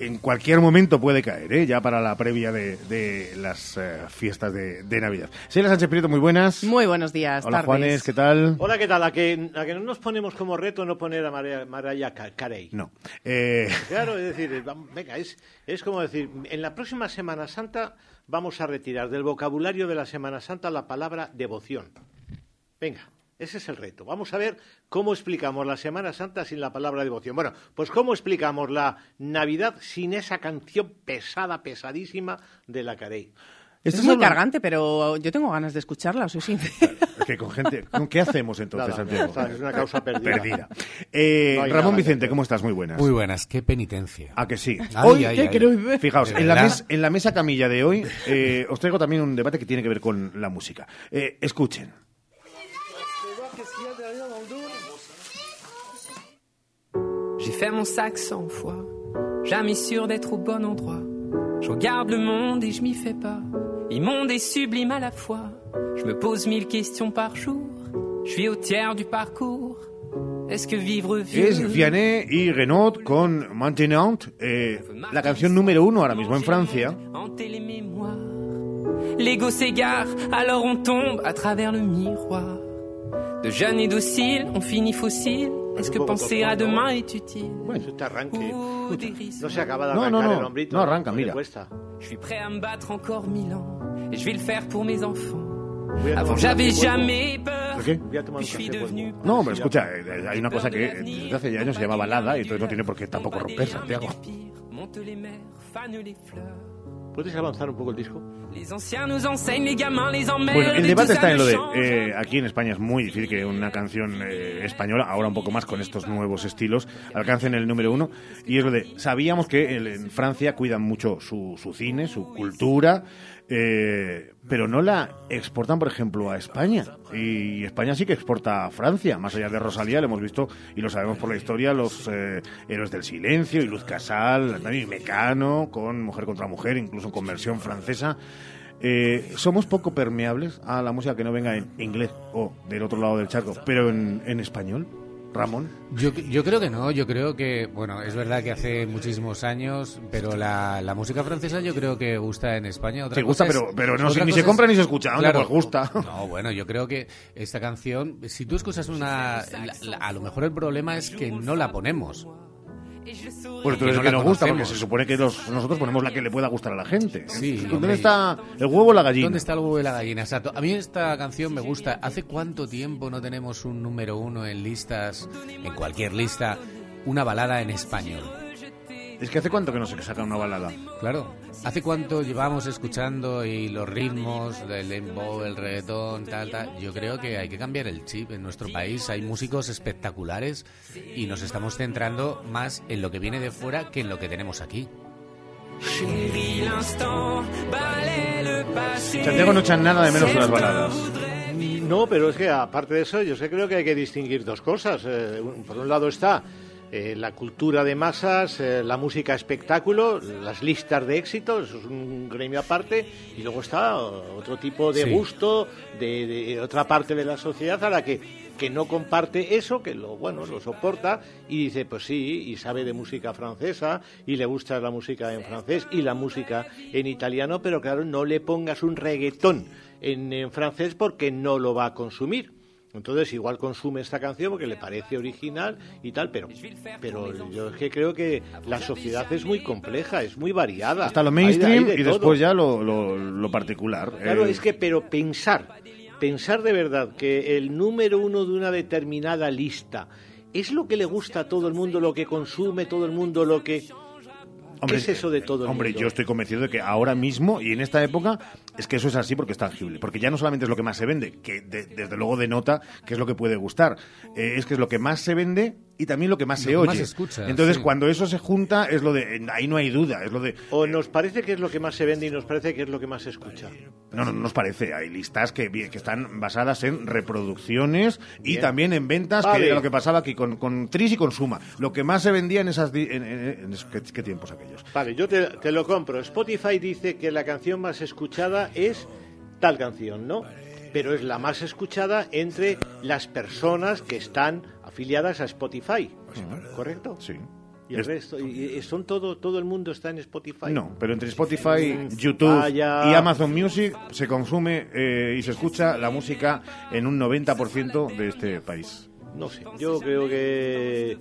en cualquier momento puede caer, ¿eh? ya para la previa de, de las eh, fiestas de, de, Navidad. Sheila Sánchez Prieto, muy buenas. Muy buenos días. Hola tardes. Juanes, ¿qué tal? Hola, ¿qué tal? A que, a que no nos ponemos como reto no poner a Mariah, Mariah Carey. No. Eh... Claro, es decir, venga, es, es como decir, en la próxima Semana Santa vamos a retirar del vocabulario de la Semana Santa la palabra devoción. Venga, ese es el reto. Vamos a ver cómo explicamos la Semana Santa sin la palabra devoción. Bueno, pues cómo explicamos la Navidad sin esa canción pesada, pesadísima de la Carey. Esto es muy cargante, pero yo tengo ganas de escucharla, soy sincera. Es que con gente, ¿con qué hacemos entonces, Nada, Santiago? Es una causa perdida. perdida. Eh, no Ramón Vicente, ¿cómo estás? Muy buenas. Muy buenas, qué penitencia. ¿A que sí? Ay, hoy, ay, ¿qué ay. Fijaos, en la, mes, en la, mesa camilla de hoy eh, os traigo también un debate que tiene que ver con la música. Eh, escuchen. J'ai fait mon sac cent fois, jamais sûr d'être au bon endroit. Je regarde le monde et je m'y fais pas. Immonde et sublime à la fois. Je me pose mille questions par jour. Je suis au tiers du parcours. Est-ce que vivre vieux... Es Vianney y Renaud con Maintenant, eh, la canción número uno ahora mismo en Francia. L'ego s'égare, alors on tombe à travers le miroir. De jeunes et dociles, on finit fossile. Est-ce que penser à demain est utile Bueno, este arranque. No se acaba de No, arrancar no, no. el hombrito. No arranca, le mira. cuesta. Je suis prêt à me battre encore mille ans. Et je vais le faire pour mes enfants. Voy a Avant j'avais café jamais peur. ¿Por qué? Voy a tomar Puis je suis café devenu bueno. No, pero escucha, eh, hay una cosa que desde hace años se llama balada y entonces no tiene por qué tampoco romper, Santiago. Monte les mers, fane les fleurs. ¿Puedes avanzar un poco el disco? Bueno, el debate está en lo de, eh, aquí en España es muy difícil que una canción eh, española, ahora un poco más con estos nuevos estilos, alcancen el número uno. Y es lo de, sabíamos que en Francia cuidan mucho su, su cine, su cultura, eh, pero no la exportan, por ejemplo, a España. Y España sí que exporta a Francia, más allá de Rosalía, lo hemos visto y lo sabemos por la historia, los eh, Héroes del Silencio y Luz Casal, también Mecano, con Mujer contra Mujer, incluso con versión francesa. Eh, somos poco permeables a la música que no venga en inglés o del otro lado del charco, pero en, en español. Ramón. Yo, yo creo que no, yo creo que, bueno, es verdad que hace muchísimos años, pero la, la música francesa yo creo que gusta en España. Otra Sí, gusta, es- pero- pero no ni se compra ni se escucha, Claro, pues gusta. No, bueno, yo creo que esta canción, si tú escuchas una, la- la- a lo mejor el problema es que no la ponemos. Pues Que no que la nos gusta, porque se supone que los- nosotros ponemos la que le pueda gustar a la gente. Sí, ¿Dónde hombre. está el huevo o la gallina? ¿Dónde está el huevo y la gallina? Exacto. A mí esta canción me gusta. ¿Hace cuánto tiempo no tenemos un número uno en listas, en cualquier lista, una balada en español? Es que hace cuánto que no se saca una balada. Claro. ¿Hace cuánto llevamos escuchando y los ritmos del dembow, el reggaetón, tal, tal? Yo creo que hay que cambiar el chip. En nuestro país hay músicos espectaculares y nos estamos centrando más en lo que viene de fuera que en lo que tenemos aquí. Santiago no echa nada de menos las baladas. No, pero es que aparte de eso, yo sé creo que hay que distinguir dos cosas. Eh, por un lado está eh, la cultura de masas, eh, la música espectáculo, las listas de éxito, eso es un gremio aparte, y luego está otro tipo de Sí. gusto de, de otra parte de la sociedad a la que, que no comparte eso, que lo bueno lo soporta y dice pues sí, y sabe de música francesa y le gusta la música en francés y la música en italiano, pero claro, no le pongas un reggaetón en, en francés porque no lo va a consumir. Entonces igual consume esta canción porque le parece original y tal, pero, pero yo es que creo que la sociedad es muy compleja, es muy variada. Hasta lo de- mainstream de y todo. después ya lo, lo, lo particular. Claro, Eh, es que, pero pensar, pensar de verdad que el número uno de una determinada lista es lo que le gusta a todo el mundo, lo que consume todo el mundo, lo que... Hombre, ¿Qué es eso de todo el Hombre, mundo? yo estoy convencido de que ahora mismo y en esta época es que eso es así porque es tangible. Porque ya no solamente es lo que más se vende, que de- desde luego denota que es lo que puede gustar, eh, es que es lo que más se vende y también lo que más Lo se que oye. más se escucha, Entonces, sí. cuando eso se junta, es lo de. Ahí no hay duda, es lo de. O nos parece que es lo que más se vende y nos parece que es lo que más se escucha. No, no, no nos parece. Hay listas que, que están basadas en reproducciones y Bien. también en ventas, Vale. que era lo que pasaba aquí con, con Tris y con Suma. Lo que más se vendía en esas. di- En, en- en esos- ¿qué, qué tiempos aquellos? Vale, yo te, te lo compro. Spotify dice que la canción más escuchada es tal canción, ¿no? Pero es la más escuchada entre las personas que están afiliadas a Spotify. ¿Correcto? Sí. Y el Es- resto, y, son todo, todo el mundo está en Spotify. No, pero entre Spotify, YouTube vaya. y Amazon Music se consume eh, y se escucha la música en un 90% de este país. No sé, yo creo que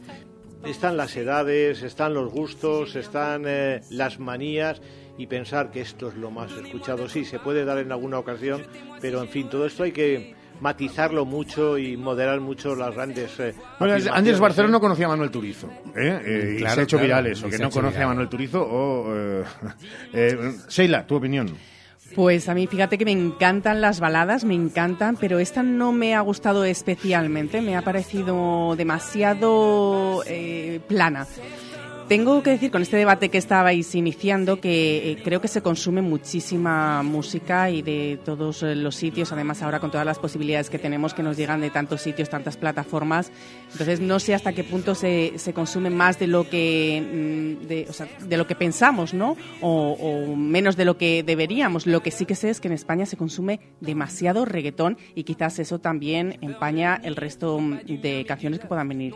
están las edades, están los gustos, están eh, las manías y pensar que esto es lo más escuchado. Sí, se puede dar en alguna ocasión, pero en fin, todo esto hay que matizarlo mucho y moderar mucho las grandes. eh, Bueno, Barceló ¿eh? no conocía a Manuel Turizo, ¿eh? Eh, y Claro, se ha hecho claro, viral eso, que no conoce a. Manuel Turizo o... eh, eh, Sheila, tu opinión. Pues a mí fíjate que me encantan las baladas, me encantan, pero esta no me ha gustado especialmente, me ha parecido demasiado eh, plana. Tengo que decir con este debate que estabais iniciando que eh, creo que se consume muchísima música y de todos eh, los sitios, además ahora con todas las posibilidades que tenemos que nos llegan de tantos sitios, tantas plataformas. Entonces no sé hasta qué punto se, se consume más de lo que mm, de, lo que pensamos, ¿no? O, o menos de lo que deberíamos. Lo que sí que sé es que en España se consume demasiado reggaetón y quizás eso también empaña el resto mm, de canciones que puedan venir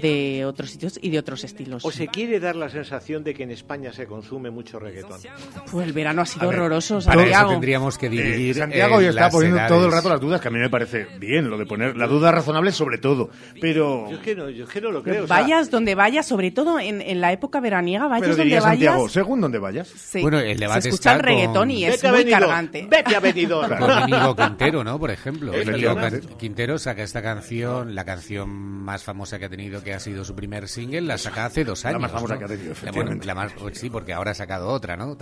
de otros sitios y de otros estilos. ¿O se quiere dar la sensación de que en España se consume mucho reggaetón? Pues el verano ha sido ver, horroroso, para eso Santiago. tendríamos que dividir. Eh, Santiago eh, ya está las poniendo edades. todo el rato las dudas, que a mí me parece bien lo de poner la duda razonable sobre todo, pero... Yo es que no, yo es que no lo creo. o sea, Vayas donde vayas, sobre todo en, en la época veraniega, vayas Pero donde diría vayas. Santiago, según donde vayas. Sí. Bueno, el debate se escucha está el reggaetón con- y es Vete muy cargante. Vete a Benidorm. Con Íñigo Quintero, ¿no? Por ejemplo. Eh, Íñigo Quintero saca esta canción, la canción más famosa que ha tenido, que ha sido su primer single, la saca hace dos La años. Pues sí, porque ahora ha sacado otra, ¿no?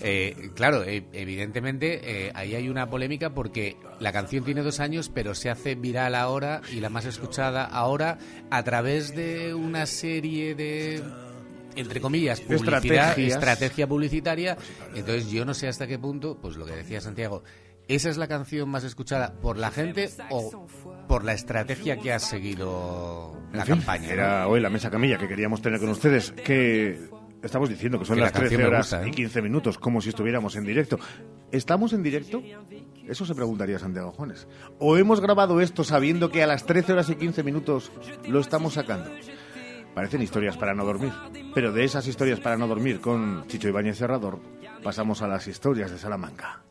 Eh, claro, eh, evidentemente eh, ahí hay una polémica porque la canción tiene dos años, pero se hace viral ahora y la más escuchada ahora a través de una serie de entre comillas, publicidad, estrategia publicitaria. Entonces yo no sé hasta qué punto, pues lo que decía Santiago, ¿esa es la canción más escuchada por la gente o por la estrategia que ha seguido la fin, campaña? ¿no? Era hoy la mesa camilla que queríamos tener con ustedes, que estamos diciendo que son Que la las 13 canción me horas gusta, ¿eh? y 15 minutos, como si estuviéramos en directo. ¿Estamos en directo? Eso se preguntaría Santiago Juanes. ¿O hemos grabado esto sabiendo que a las 13 horas y 15 minutos lo estamos sacando? Parecen historias para no dormir. Pero de esas historias para no dormir con Chicho Ibáñez Serrador, pasamos a las historias de Salamanca.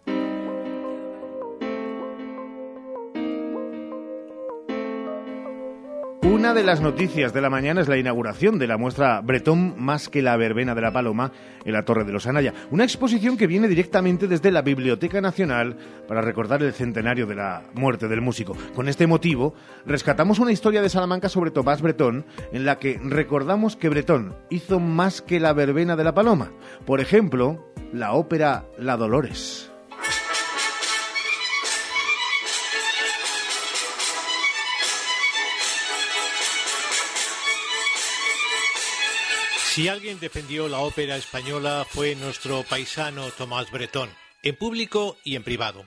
Una de las noticias de la mañana es la inauguración de la muestra Bretón más que la verbena de la paloma en la Torre de los Anaya. Una exposición que viene directamente desde la Biblioteca Nacional para recordar el centenario de la muerte del músico. Con este motivo, rescatamos una historia de Salamanca sobre Tomás Bretón en la que recordamos que Bretón hizo más que la verbena de la paloma. Por ejemplo, la ópera La Dolores. Si alguien defendió la ópera española fue nuestro paisano Tomás Bretón, en público y en privado.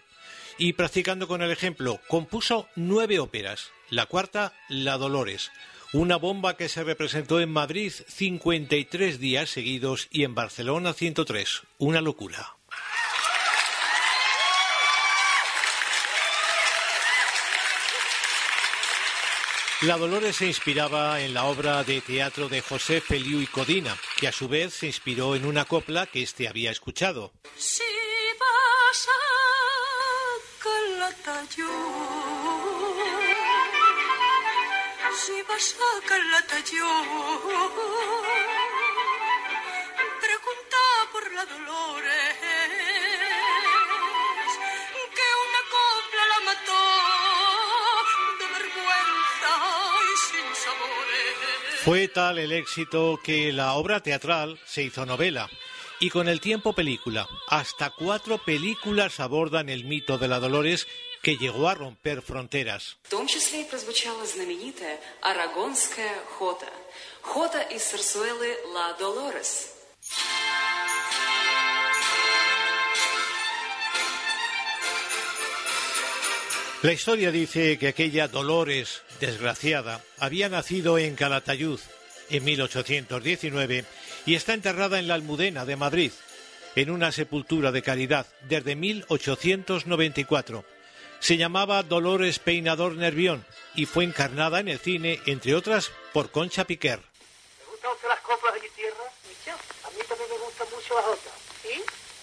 Y practicando con el ejemplo, compuso nueve óperas. La cuarta, La Dolores, una bomba que se representó en Madrid 53 días seguidos y en Barcelona 103. Una locura. La Dolores se inspiraba en la obra de teatro de José Feliu y Codina, que a su vez se inspiró en una copla que éste había escuchado. Si vas a Calatayud, si vas a pregunta por la Dolores, Fue tal el éxito que la obra teatral se hizo novela y con el tiempo película. Hasta cuatro películas abordan el mito de la Dolores que llegó a romper fronteras. В том числе и прозвучала знаменитая арагонская хота. Хота из Сарсуэлы «Ла Долорес». La historia dice que aquella Dolores desgraciada había nacido en Calatayud en 1819 y está enterrada en la Almudena de Madrid, en una sepultura de caridad desde 1894. Se llamaba Dolores Peinador Nervión y fue encarnada en el cine, entre otras, por Concha Piquer. gustan usted las coplas de mi tierra? Mucho. A mí también me gusta mucho la jota. ¿Sí?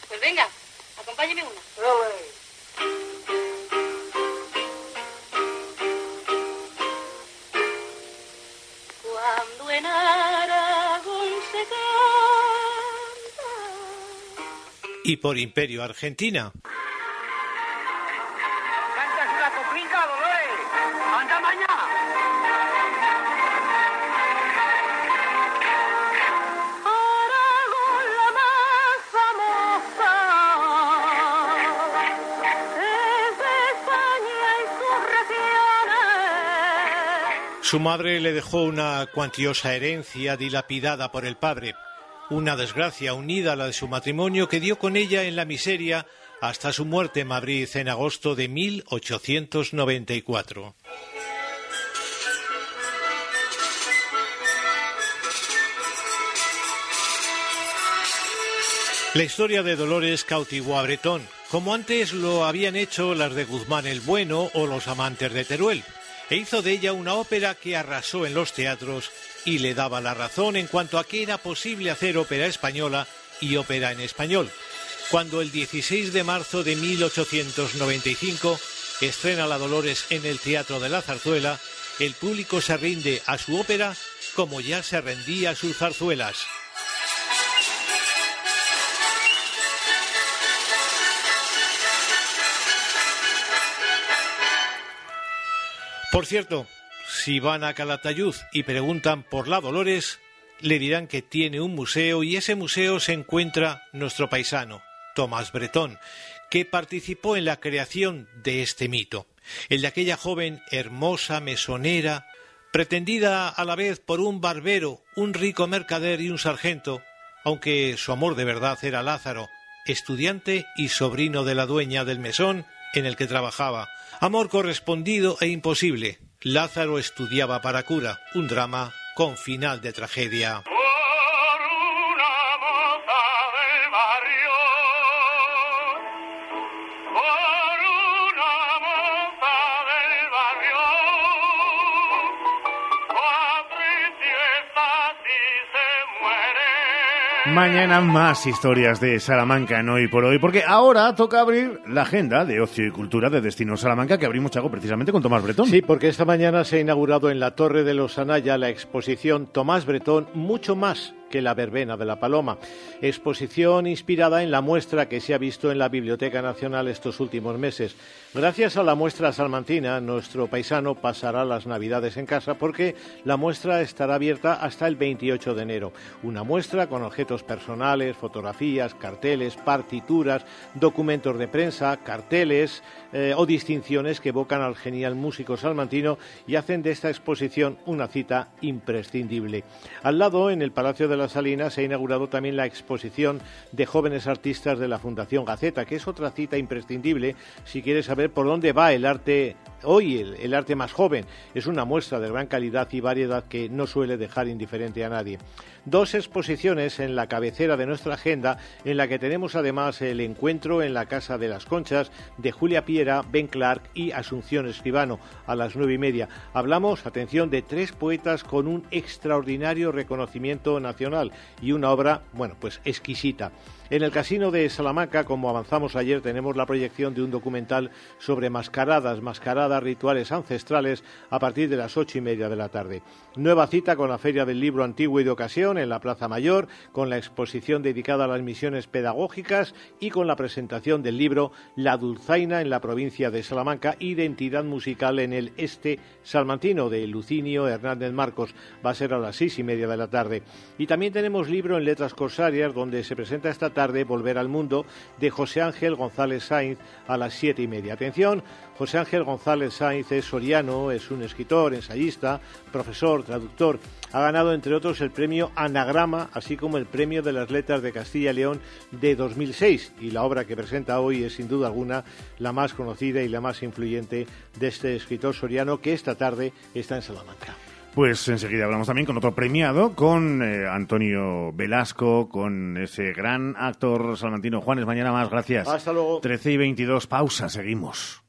Pues venga, acompáñeme una. Cuando Y por Imperio Argentina. Su madre le dejó una cuantiosa herencia dilapidada por el padre, una desgracia unida a la de su matrimonio que dio con ella en la miseria hasta su muerte en Madrid en agosto de 1894. La historia de Dolores cautivó a Bretón, como antes lo habían hecho las de Guzmán el Bueno o los amantes de Teruel, e hizo de ella una ópera que arrasó en los teatros y le daba la razón en cuanto a que era posible hacer ópera española y ópera en español. Cuando el 16 de marzo de 1895 estrena la Dolores en el Teatro de la Zarzuela, el público se rinde a su ópera como ya se rendía a sus zarzuelas. Por cierto, si van a Calatayud y preguntan por la Dolores, le dirán que tiene un museo y ese museo se encuentra nuestro paisano, Tomás Bretón, que participó en la creación de este mito, el de aquella joven hermosa, mesonera, pretendida a la vez por un barbero, un rico mercader y un sargento, aunque su amor de verdad era Lázaro, estudiante y sobrino de la dueña del mesón en el que trabajaba. Amor correspondido e imposible. Lázaro estudiaba para cura, un drama con final de tragedia. Mañana más historias de Salamanca en Hoy por Hoy, porque ahora toca abrir la agenda de ocio y cultura de Destino Salamanca que abrimos, Chago, precisamente con Tomás Bretón. Sí, porque esta mañana se ha inaugurado en la Torre de los Anaya la exposición Tomás Bretón, mucho más que la verbena de la paloma. Exposición inspirada en la muestra que se ha visto en la Biblioteca Nacional estos últimos meses. Gracias a la muestra salmantina, nuestro paisano pasará las Navidades en casa porque la muestra estará abierta hasta el 28 de enero. Una muestra con objetos personales, fotografías, carteles, partituras, documentos de prensa, carteles eh, o distinciones que evocan al genial músico salmantino y hacen de esta exposición una cita imprescindible. Al lado, en el Palacio de las Salinas se ha inaugurado también la exposición de jóvenes artistas de la Fundación Gaceta, que es otra cita imprescindible si quieres saber por dónde va el arte hoy, el, arte más joven. Es una muestra de gran calidad y variedad que no suele dejar indiferente a nadie. Dos exposiciones en la cabecera de nuestra agenda, en la que tenemos además el encuentro en la Casa de las Conchas de Julia Piera, Ben Clark y Asunción Escribano a las nueve y media. Hablamos, atención, de tres poetas con un extraordinario reconocimiento nacional y una obra, bueno, pues exquisita. En el Casino de Salamanca, como avanzamos ayer, tenemos la proyección de un documental sobre mascaradas, mascaradas rituales ancestrales a partir de las ocho y media de la tarde. Nueva cita con la Feria del Libro Antiguo y de Ocasión en la Plaza Mayor, con la exposición dedicada a las misiones pedagógicas y con la presentación del libro La Dulzaina en la provincia de Salamanca, Identidad Musical en el Este Salmantino, de Lucinio Hernández Marcos. Va a ser a las seis y media de la tarde. Y también tenemos libro en letras corsarias, donde se presenta esta tarde Volver al Mundo de José Ángel González Sainz a las siete y media. Atención, José Ángel González Sainz es soriano, es un escritor, ensayista, profesor, traductor. Ha ganado, entre otros, el premio Anagrama, así como el premio de las letras de Castilla y León de 2006. Y la obra que presenta hoy es, sin duda alguna, la más conocida y la más influyente de este escritor soriano que esta tarde está en Salamanca. Pues enseguida hablamos también con otro premiado, con eh, Antonio Velasco, con ese gran actor salmantino Juanes. Mañana más, gracias. Hasta luego. 13 y 22, pausa, seguimos.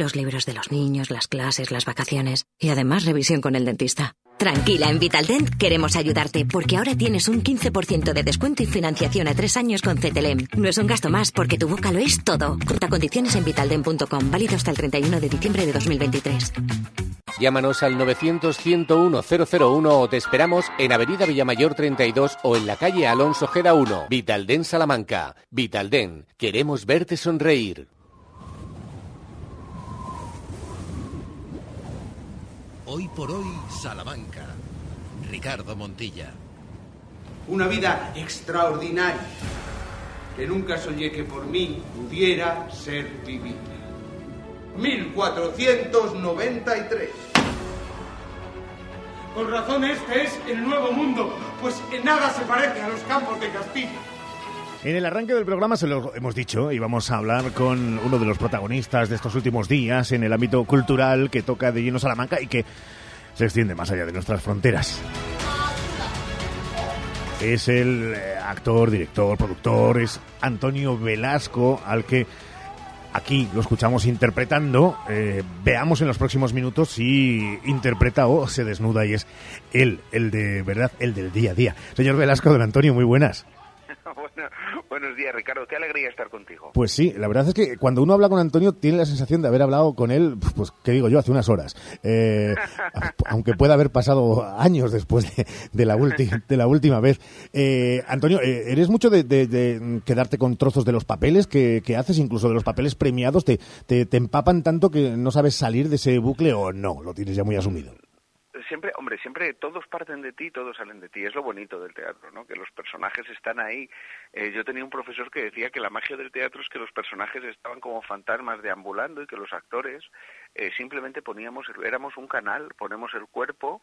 Los libros de los niños, las clases, las vacaciones y además revisión con el dentista. Tranquila, en Vitaldent queremos ayudarte porque ahora tienes un 15% de descuento y financiación a tres años con CTLM. No es un gasto más porque tu boca lo es todo. Conta condiciones en vitaldent.com, válido hasta el 31 de diciembre de 2023. Llámanos al 900-101-001 o te esperamos en Avenida Villamayor 32 o en la calle Alonso Geda 1. Vitalden Salamanca. Vitalden, queremos verte sonreír. Hoy por hoy, Salamanca. Ricardo Montilla. Una vida extraordinaria que nunca soñé que por mí pudiera ser vivida. 1493. Con razón este es el nuevo mundo, pues en nada se parece a los campos de Castilla. En el arranque del programa se lo hemos dicho y vamos a hablar con uno de los protagonistas de estos últimos días en el ámbito cultural que toca de lleno Salamanca y que se extiende más allá de nuestras fronteras. Es el eh, actor, director, productor, es Antonio Velasco, al que aquí lo escuchamos interpretando. Eh, veamos en los próximos minutos si interpreta o se desnuda y es él, el de verdad, el del día a día. Señor Velasco, don Antonio, muy buenas. buenos días, Ricardo. Qué alegría estar contigo. Pues sí, la verdad es que cuando uno habla con Antonio tiene la sensación de haber hablado con él, pues, ¿qué digo yo? Hace unas horas. Eh, aunque pueda haber pasado años después de, la, de la última vez. Eh, Antonio, eh, ¿eres mucho de, quedarte con trozos de los papeles que, haces, incluso de los papeles premiados? ¿Te, te, te empapan tanto que no sabes salir de ese bucle o no? Lo tienes ya muy asumido siempre, hombre, siempre todos parten de ti, todos salen de ti. Es lo bonito del teatro, ¿no? Que los personajes están ahí. Eh, yo tenía un profesor que decía que la magia del teatro es que los personajes estaban como fantasmas deambulando y que los actores eh, simplemente poníamos, éramos un canal, ponemos el cuerpo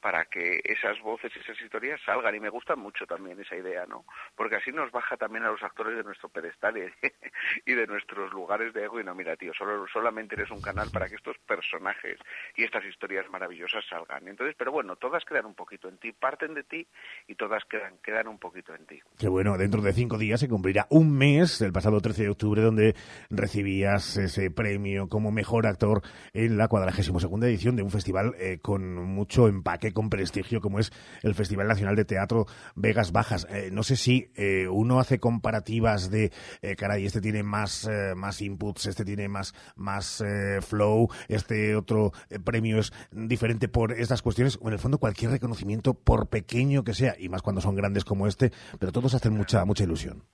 para que esas voces, esas historias salgan. Y me gusta mucho también esa idea, ¿no? Porque así nos baja también a los actores de nuestro pedestal y, de nuestros lugares de ego. Y no, mira, tío, solo, solamente eres un canal para que estos personajes y estas historias maravillosas salgan. Entonces, pero bueno, todas quedan un poquito en ti, parten de ti y todas quedan, quedan un poquito en ti. Qué bueno, dentro de cinco días se cumplirá un mes, el pasado 13 de octubre, donde recibías ese premio como mejor actor en la 42 edición de un festival eh, con mucho empaque con prestigio como es el Festival Nacional de Teatro Vegas Bajas. Eh, no sé si eh, uno hace comparativas de, eh, caray, este tiene más, más inputs, este tiene más, más flow, este otro premio es diferente por estas cuestiones, o en el fondo cualquier reconocimiento, por pequeño que sea, y más cuando son grandes como este, pero todos hacen mucha, mucha ilusión.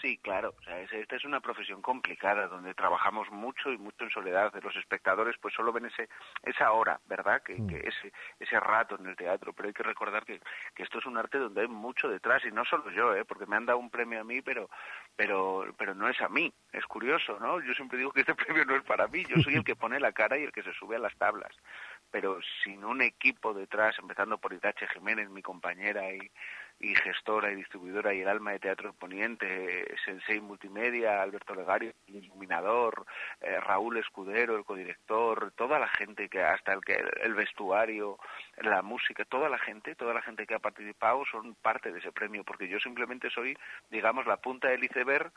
Sí, claro. O sea, esta es una profesión complicada donde trabajamos mucho y mucho en soledad. Los espectadores pues solo ven ese, esa hora, ¿verdad? Que, mm. ese, ese rato en el teatro. Pero hay que recordar que, que esto es un arte donde hay mucho detrás y no solo yo, ¿eh? Porque me han dado un premio a mí, pero, pero, pero no es a mí. Es curioso, ¿no? Yo siempre digo que este premio no es para mí. Yo soy el que pone la cara y el que se sube a las tablas pero sin un equipo detrás, empezando por Itache Jiménez, mi compañera y, y gestora y distribuidora y el alma de Teatro Poniente, Sensei Multimedia, Alberto Legario, el iluminador, eh, Raúl Escudero, el codirector, toda la gente que hasta el que el vestuario, la música, toda la gente, toda la gente que ha participado son parte de ese premio, porque yo simplemente soy, digamos, la punta del iceberg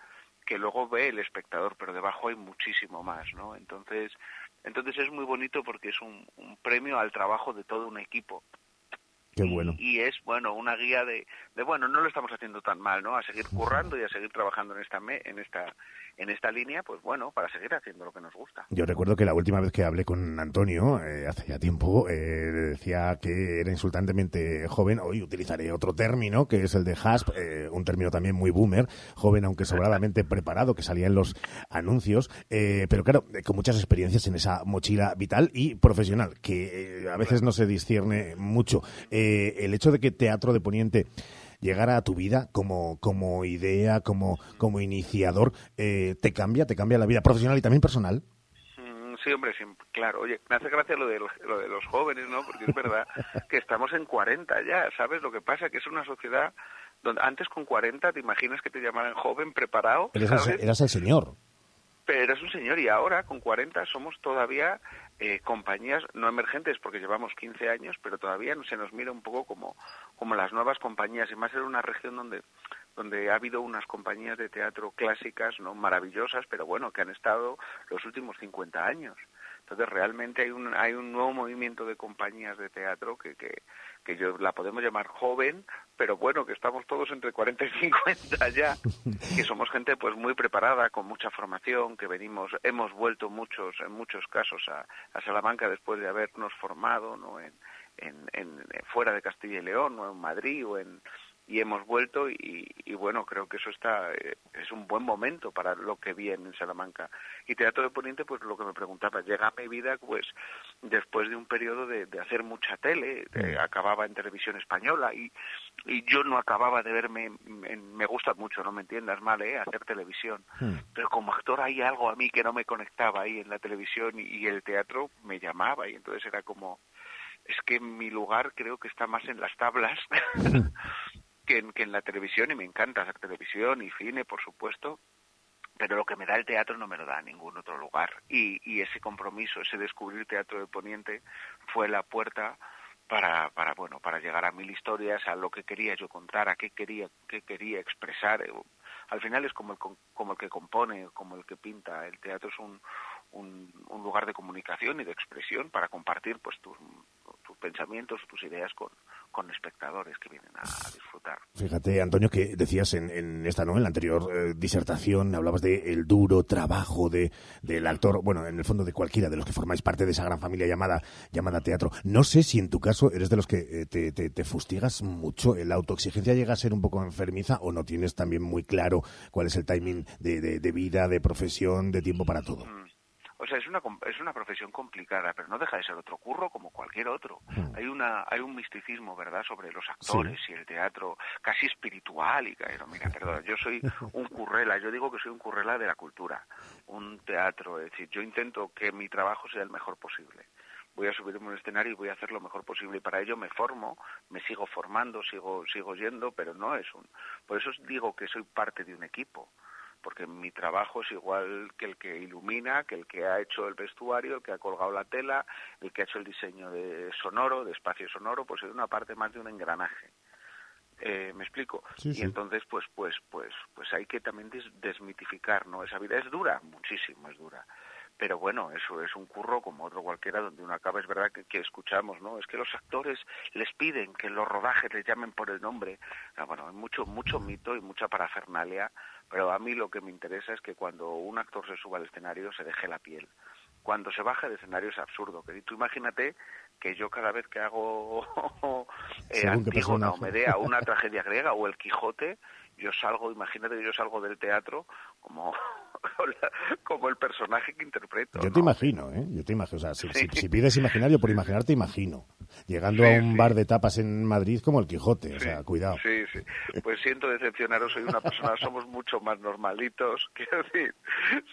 que luego ve el espectador, pero debajo hay muchísimo más, ¿no? Entonces, entonces es muy bonito porque es un premio al trabajo de todo un equipo bueno. Y, es, bueno, una guía de, de, bueno, no lo estamos haciendo tan mal, ¿no? A seguir currando y a seguir trabajando en esta, en esta, en esta línea, pues bueno, para seguir haciendo lo que nos gusta. Yo recuerdo que la última vez que hablé con Antonio, eh, hace ya tiempo, eh, decía que era insultantemente joven. Hoy utilizaré otro término, que es el de HASP, eh, un término también muy boomer, joven aunque sobradamente preparado, que salía en los anuncios, pero claro, con muchas experiencias en esa mochila vital y profesional, que a veces no se discierne mucho. El hecho de que Teatro de Poniente llegara a tu vida como, como idea, como, como iniciador, eh, ¿te cambia? ¿Te cambia la vida profesional y también personal? Mm, sí, hombre, sí, claro. Oye, me hace gracia lo de, lo de los jóvenes, ¿no? Porque es verdad que estamos en 40 ya, ¿sabes? Lo que pasa que es una sociedad donde antes con 40 te imaginas que te llamaran joven, preparado. Eras, eras el señor. Pero eres un señor y ahora con 40 somos todavía eh, compañías no emergentes porque llevamos 15 años, pero todavía se nos mira un poco como, como las nuevas compañías y más en una región donde donde ha habido unas compañías de teatro clásicas, no maravillosas, pero bueno, que han estado los últimos 50 años. Entonces realmente hay un hay un nuevo movimiento de compañías de teatro que, que que yo la podemos llamar joven, pero bueno, que estamos todos entre 40 y 50 ya, que somos gente pues muy preparada, con mucha formación, que venimos, hemos vuelto muchos, en muchos casos a, a Salamanca después de habernos formado, ¿no? En, en, fuera de Castilla y León, o en Madrid, o en, y hemos vuelto y, bueno, creo que eso está eh, es un buen momento para lo que viene en Salamanca. Y Teatro de Poniente, pues lo que me preguntaba, llega a mi vida pues después de un periodo de, hacer mucha tele, acababa en televisión española y, y yo no acababa de verme, me gusta mucho, no me entiendas mal, ¿eh? hacer televisión, pero como actor hay algo a mí que no me conectaba ahí en la televisión y el teatro me llamaba y entonces era como, es que mi lugar creo que está más en las tablas que en, que en la televisión, y me encanta hacer televisión y cine, por supuesto, pero lo que me da el teatro no me lo da ningún otro lugar. Y, y ese compromiso, ese descubrir Teatro de Poniente fue la puerta para, para, bueno, para llegar a mil historias, a lo que quería yo contar, a qué quería, qué quería expresar. Al final es como el, como el que compone, como el que pinta. El teatro es un, un, un lugar de comunicación y de expresión para compartir pues tus, tus pensamientos, tus ideas con, con espectadores que vienen a, disfrutar. Fíjate, Antonio, que decías en, en esta, ¿no? En la anterior eh, disertación, hablabas de el duro trabajo de, del actor, bueno, en el fondo de cualquiera de los que formáis parte de esa gran familia llamada, llamada teatro. No sé si en tu caso eres de los que eh, te, te, te, fustigas mucho, la autoexigencia llega a ser un poco enfermiza o no tienes también muy claro cuál es el timing de, de, de vida, de profesión, de tiempo para todo. Mm. O sea, es una, es una profesión complicada, pero no deja de ser otro curro como cualquier otro. Hmm. Hay una hay un misticismo, ¿verdad?, sobre los actores sí. y el teatro casi espiritual. Y pero mira, perdón, yo soy un currela, yo digo que soy un currela de la cultura, un teatro. Es decir, yo intento que mi trabajo sea el mejor posible voy a subirme a un escenario y voy a hacer lo mejor posible y para ello me formo, me sigo formando, sigo sigo yendo, pero no es un por eso digo que soy parte de un equipo porque mi trabajo es igual que el que ilumina, que el que ha hecho el vestuario, el que ha colgado la tela, el que ha hecho el diseño de sonoro, de espacio sonoro, pues es una parte más de un engranaje. Eh, me explico sí, y entonces pues pues pues pues hay que también des desmitificar no esa vida es dura muchísimo es dura pero bueno, eso es un curro como otro cualquiera donde uno acaba, es verdad que, que, escuchamos, ¿no? Es que los actores les piden que los rodajes les llamen por el nombre. Ah, bueno, hay mucho, mucho mito y mucha parafernalia, pero a mí lo que me interesa es que cuando un actor se suba al escenario se deje la piel. Cuando se baja del escenario es absurdo. Que tú imagínate que yo cada vez que hago eh, Antígona o Medea, una tragedia griega o el Quijote, yo salgo, imagínate que yo salgo del teatro como como el personaje que interpreto. Yo ¿no? te imagino, ¿eh? Yo te imagino. O sea, si, sí. si, si pides imaginario por imaginar, te imagino. Llegando sí, a un sí. bar de tapas en Madrid como el Quijote. O sea, cuidado. Sí, sí. Pues siento decepcionaros, soy una persona, somos mucho más normalitos. Quiero decir,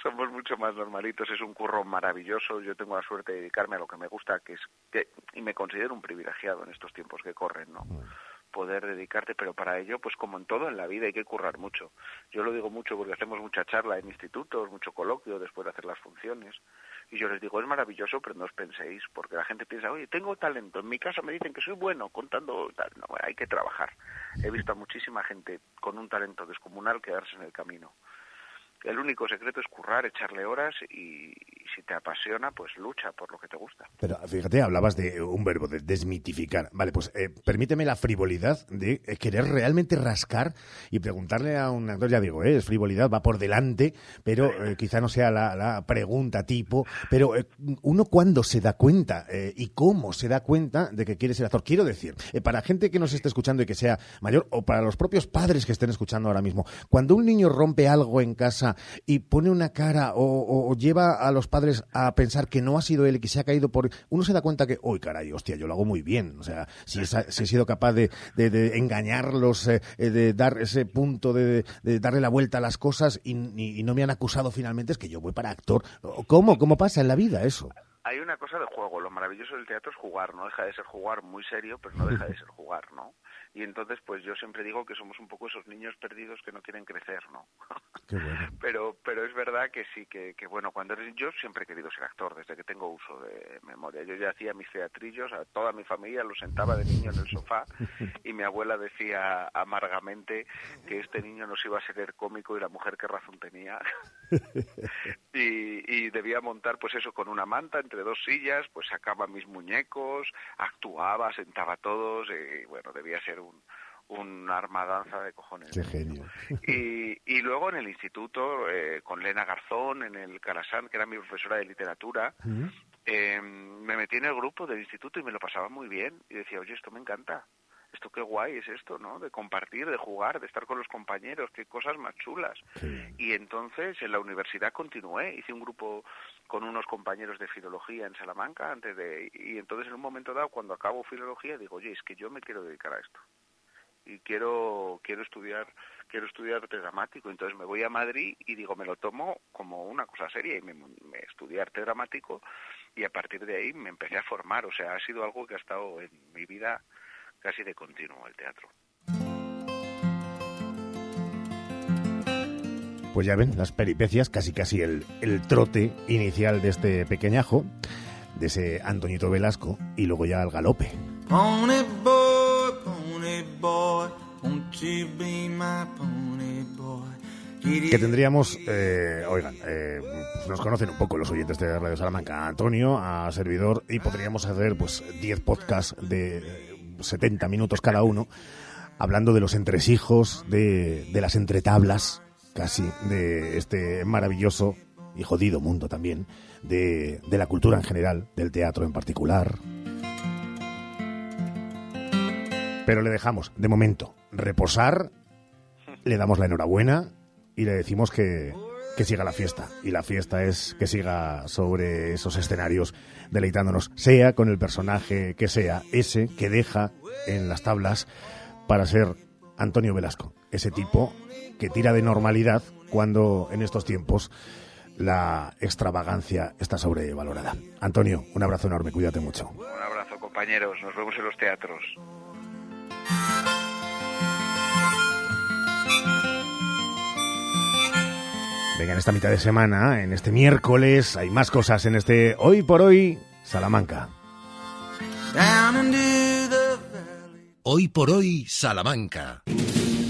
somos mucho más normalitos. Es un curro maravilloso. Yo tengo la suerte de dedicarme a lo que me gusta, que es que, y me considero un privilegiado en estos tiempos que corren, ¿no? Mm poder dedicarte, pero para ello, pues como en todo en la vida, hay que currar mucho. Yo lo digo mucho porque hacemos mucha charla en institutos, mucho coloquio después de hacer las funciones, y yo les digo, es maravilloso, pero no os penséis, porque la gente piensa, oye, tengo talento, en mi casa me dicen que soy bueno contando tal, no, hay que trabajar. He visto a muchísima gente con un talento descomunal quedarse en el camino. El único secreto es currar, echarle horas y, si te apasiona, pues lucha por lo que te gusta. Pero fíjate, hablabas de un verbo, de desmitificar. Vale, pues eh, permíteme la frivolidad de eh, querer realmente rascar y preguntarle a un actor, ya digo, eh, es frivolidad, va por delante, pero eh, quizá no sea la, la pregunta tipo, pero eh, uno cuándo se da cuenta eh, y cómo se da cuenta de que quiere ser actor. Quiero decir, eh, para gente que nos esté escuchando y que sea mayor, o para los propios padres que estén escuchando ahora mismo, cuando un niño rompe algo en casa, y pone una cara o, o, o, lleva a los padres a pensar que no ha sido él y que se ha caído por... Uno se da cuenta que, uy, caray, hostia, yo lo hago muy bien. O sea, si, esa, si he sido capaz de, de, engañarlos, eh, de dar ese punto de, darle la vuelta a las cosas y, y, y no me han acusado finalmente, es que yo voy para actor. ¿Cómo? ¿Cómo pasa en la vida eso? hay una cosa de juego. Lo maravilloso del teatro es jugar. No deja de ser jugar muy serio, pero no deja de ser jugar, ¿no? Y entonces, pues yo siempre digo que somos un poco esos niños perdidos que no quieren crecer, ¿no? Qué bueno. Pero, pero es verdad que sí, que, que bueno, cuando eres... Yo siempre he querido ser actor, desde que tengo uso de memoria. Yo ya hacía mis teatrillos, a toda mi familia lo sentaba de niño en el sofá y mi abuela decía amargamente que este niño nos iba a ser cómico y la mujer qué razón tenía. y, y debía montar, pues eso, con una manta entre dos sillas, pues sacaba mis muñecos, actuaba, sentaba a todos, y bueno, debía ser un, un armadanza de cojones. Qué genio. Y, y luego en el instituto, eh, con Lena Garzón, en el Calasán, que era mi profesora de literatura, ¿Mm? Eh, me metí en el grupo del instituto y me lo pasaba muy bien. Y decía, oye, esto me encanta. Esto qué guay es esto, ¿no? De compartir, de jugar, de estar con los compañeros, qué cosas más chulas. Sí. Y entonces en la universidad continué, hice un grupo con unos compañeros de filología en Salamanca antes de y entonces en un momento dado cuando acabo filología digo, "Oye, es que yo me quiero dedicar a esto." y quiero quiero estudiar quiero estudiar arte dramático. Entonces me voy a Madrid y digo me lo tomo como una cosa seria y me, me estudié arte dramático y a partir de ahí me empecé a formar. O sea ha sido algo que ha estado en mi vida casi de continuo el teatro. Pues ya ven las peripecias casi casi el, el trote inicial de este pequeñajo de ese Antoñito Velasco y luego ya al galope que tendríamos, eh, oigan, eh, nos conocen un poco los oyentes de Radio Salamanca, a Antonio, a Servidor, y podríamos hacer pues 10 podcasts de eh, 70 minutos cada uno, hablando de los entresijos, de, de las entretablas, casi, de este maravilloso y jodido mundo también, de, de la cultura en general, del teatro en particular. Pero le dejamos, de momento, reposar, le damos la enhorabuena y le decimos que, que siga la fiesta. Y la fiesta es que siga sobre esos escenarios deleitándonos, sea con el personaje que sea, ese que deja en las tablas para ser Antonio Velasco, ese tipo que tira de normalidad cuando en estos tiempos la extravagancia está sobrevalorada. Antonio, un abrazo enorme, cuídate mucho. Un abrazo, compañeros. Nos vemos en los teatros. Venga, en esta mitad de semana, en este miércoles, hay más cosas en este Hoy por Hoy Salamanca. Hoy por hoy, Salamanca.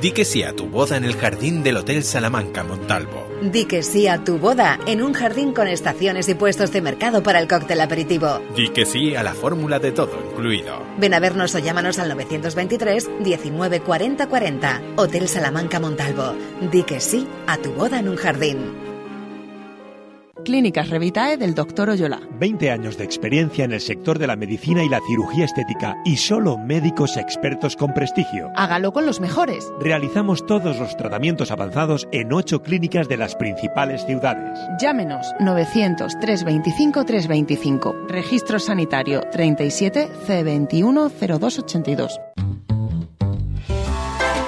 Di que sí a tu boda en el jardín del Hotel Salamanca Montalvo. Di que sí a tu boda en un jardín con estaciones y puestos de mercado para el cóctel aperitivo. Di que sí a la fórmula de todo incluido. Ven a vernos o llámanos al 923 19 40 40. Hotel Salamanca Montalvo. Di que sí a tu boda en un jardín. Clínicas Revitae del Dr. Oyola. 20 años de experiencia en el sector de la medicina y la cirugía estética y solo médicos expertos con prestigio. Hágalo con los mejores. Realizamos todos los tratamientos avanzados en 8 clínicas de las principales ciudades. Llámenos 900 325 325. Registro sanitario 37 C21 0282.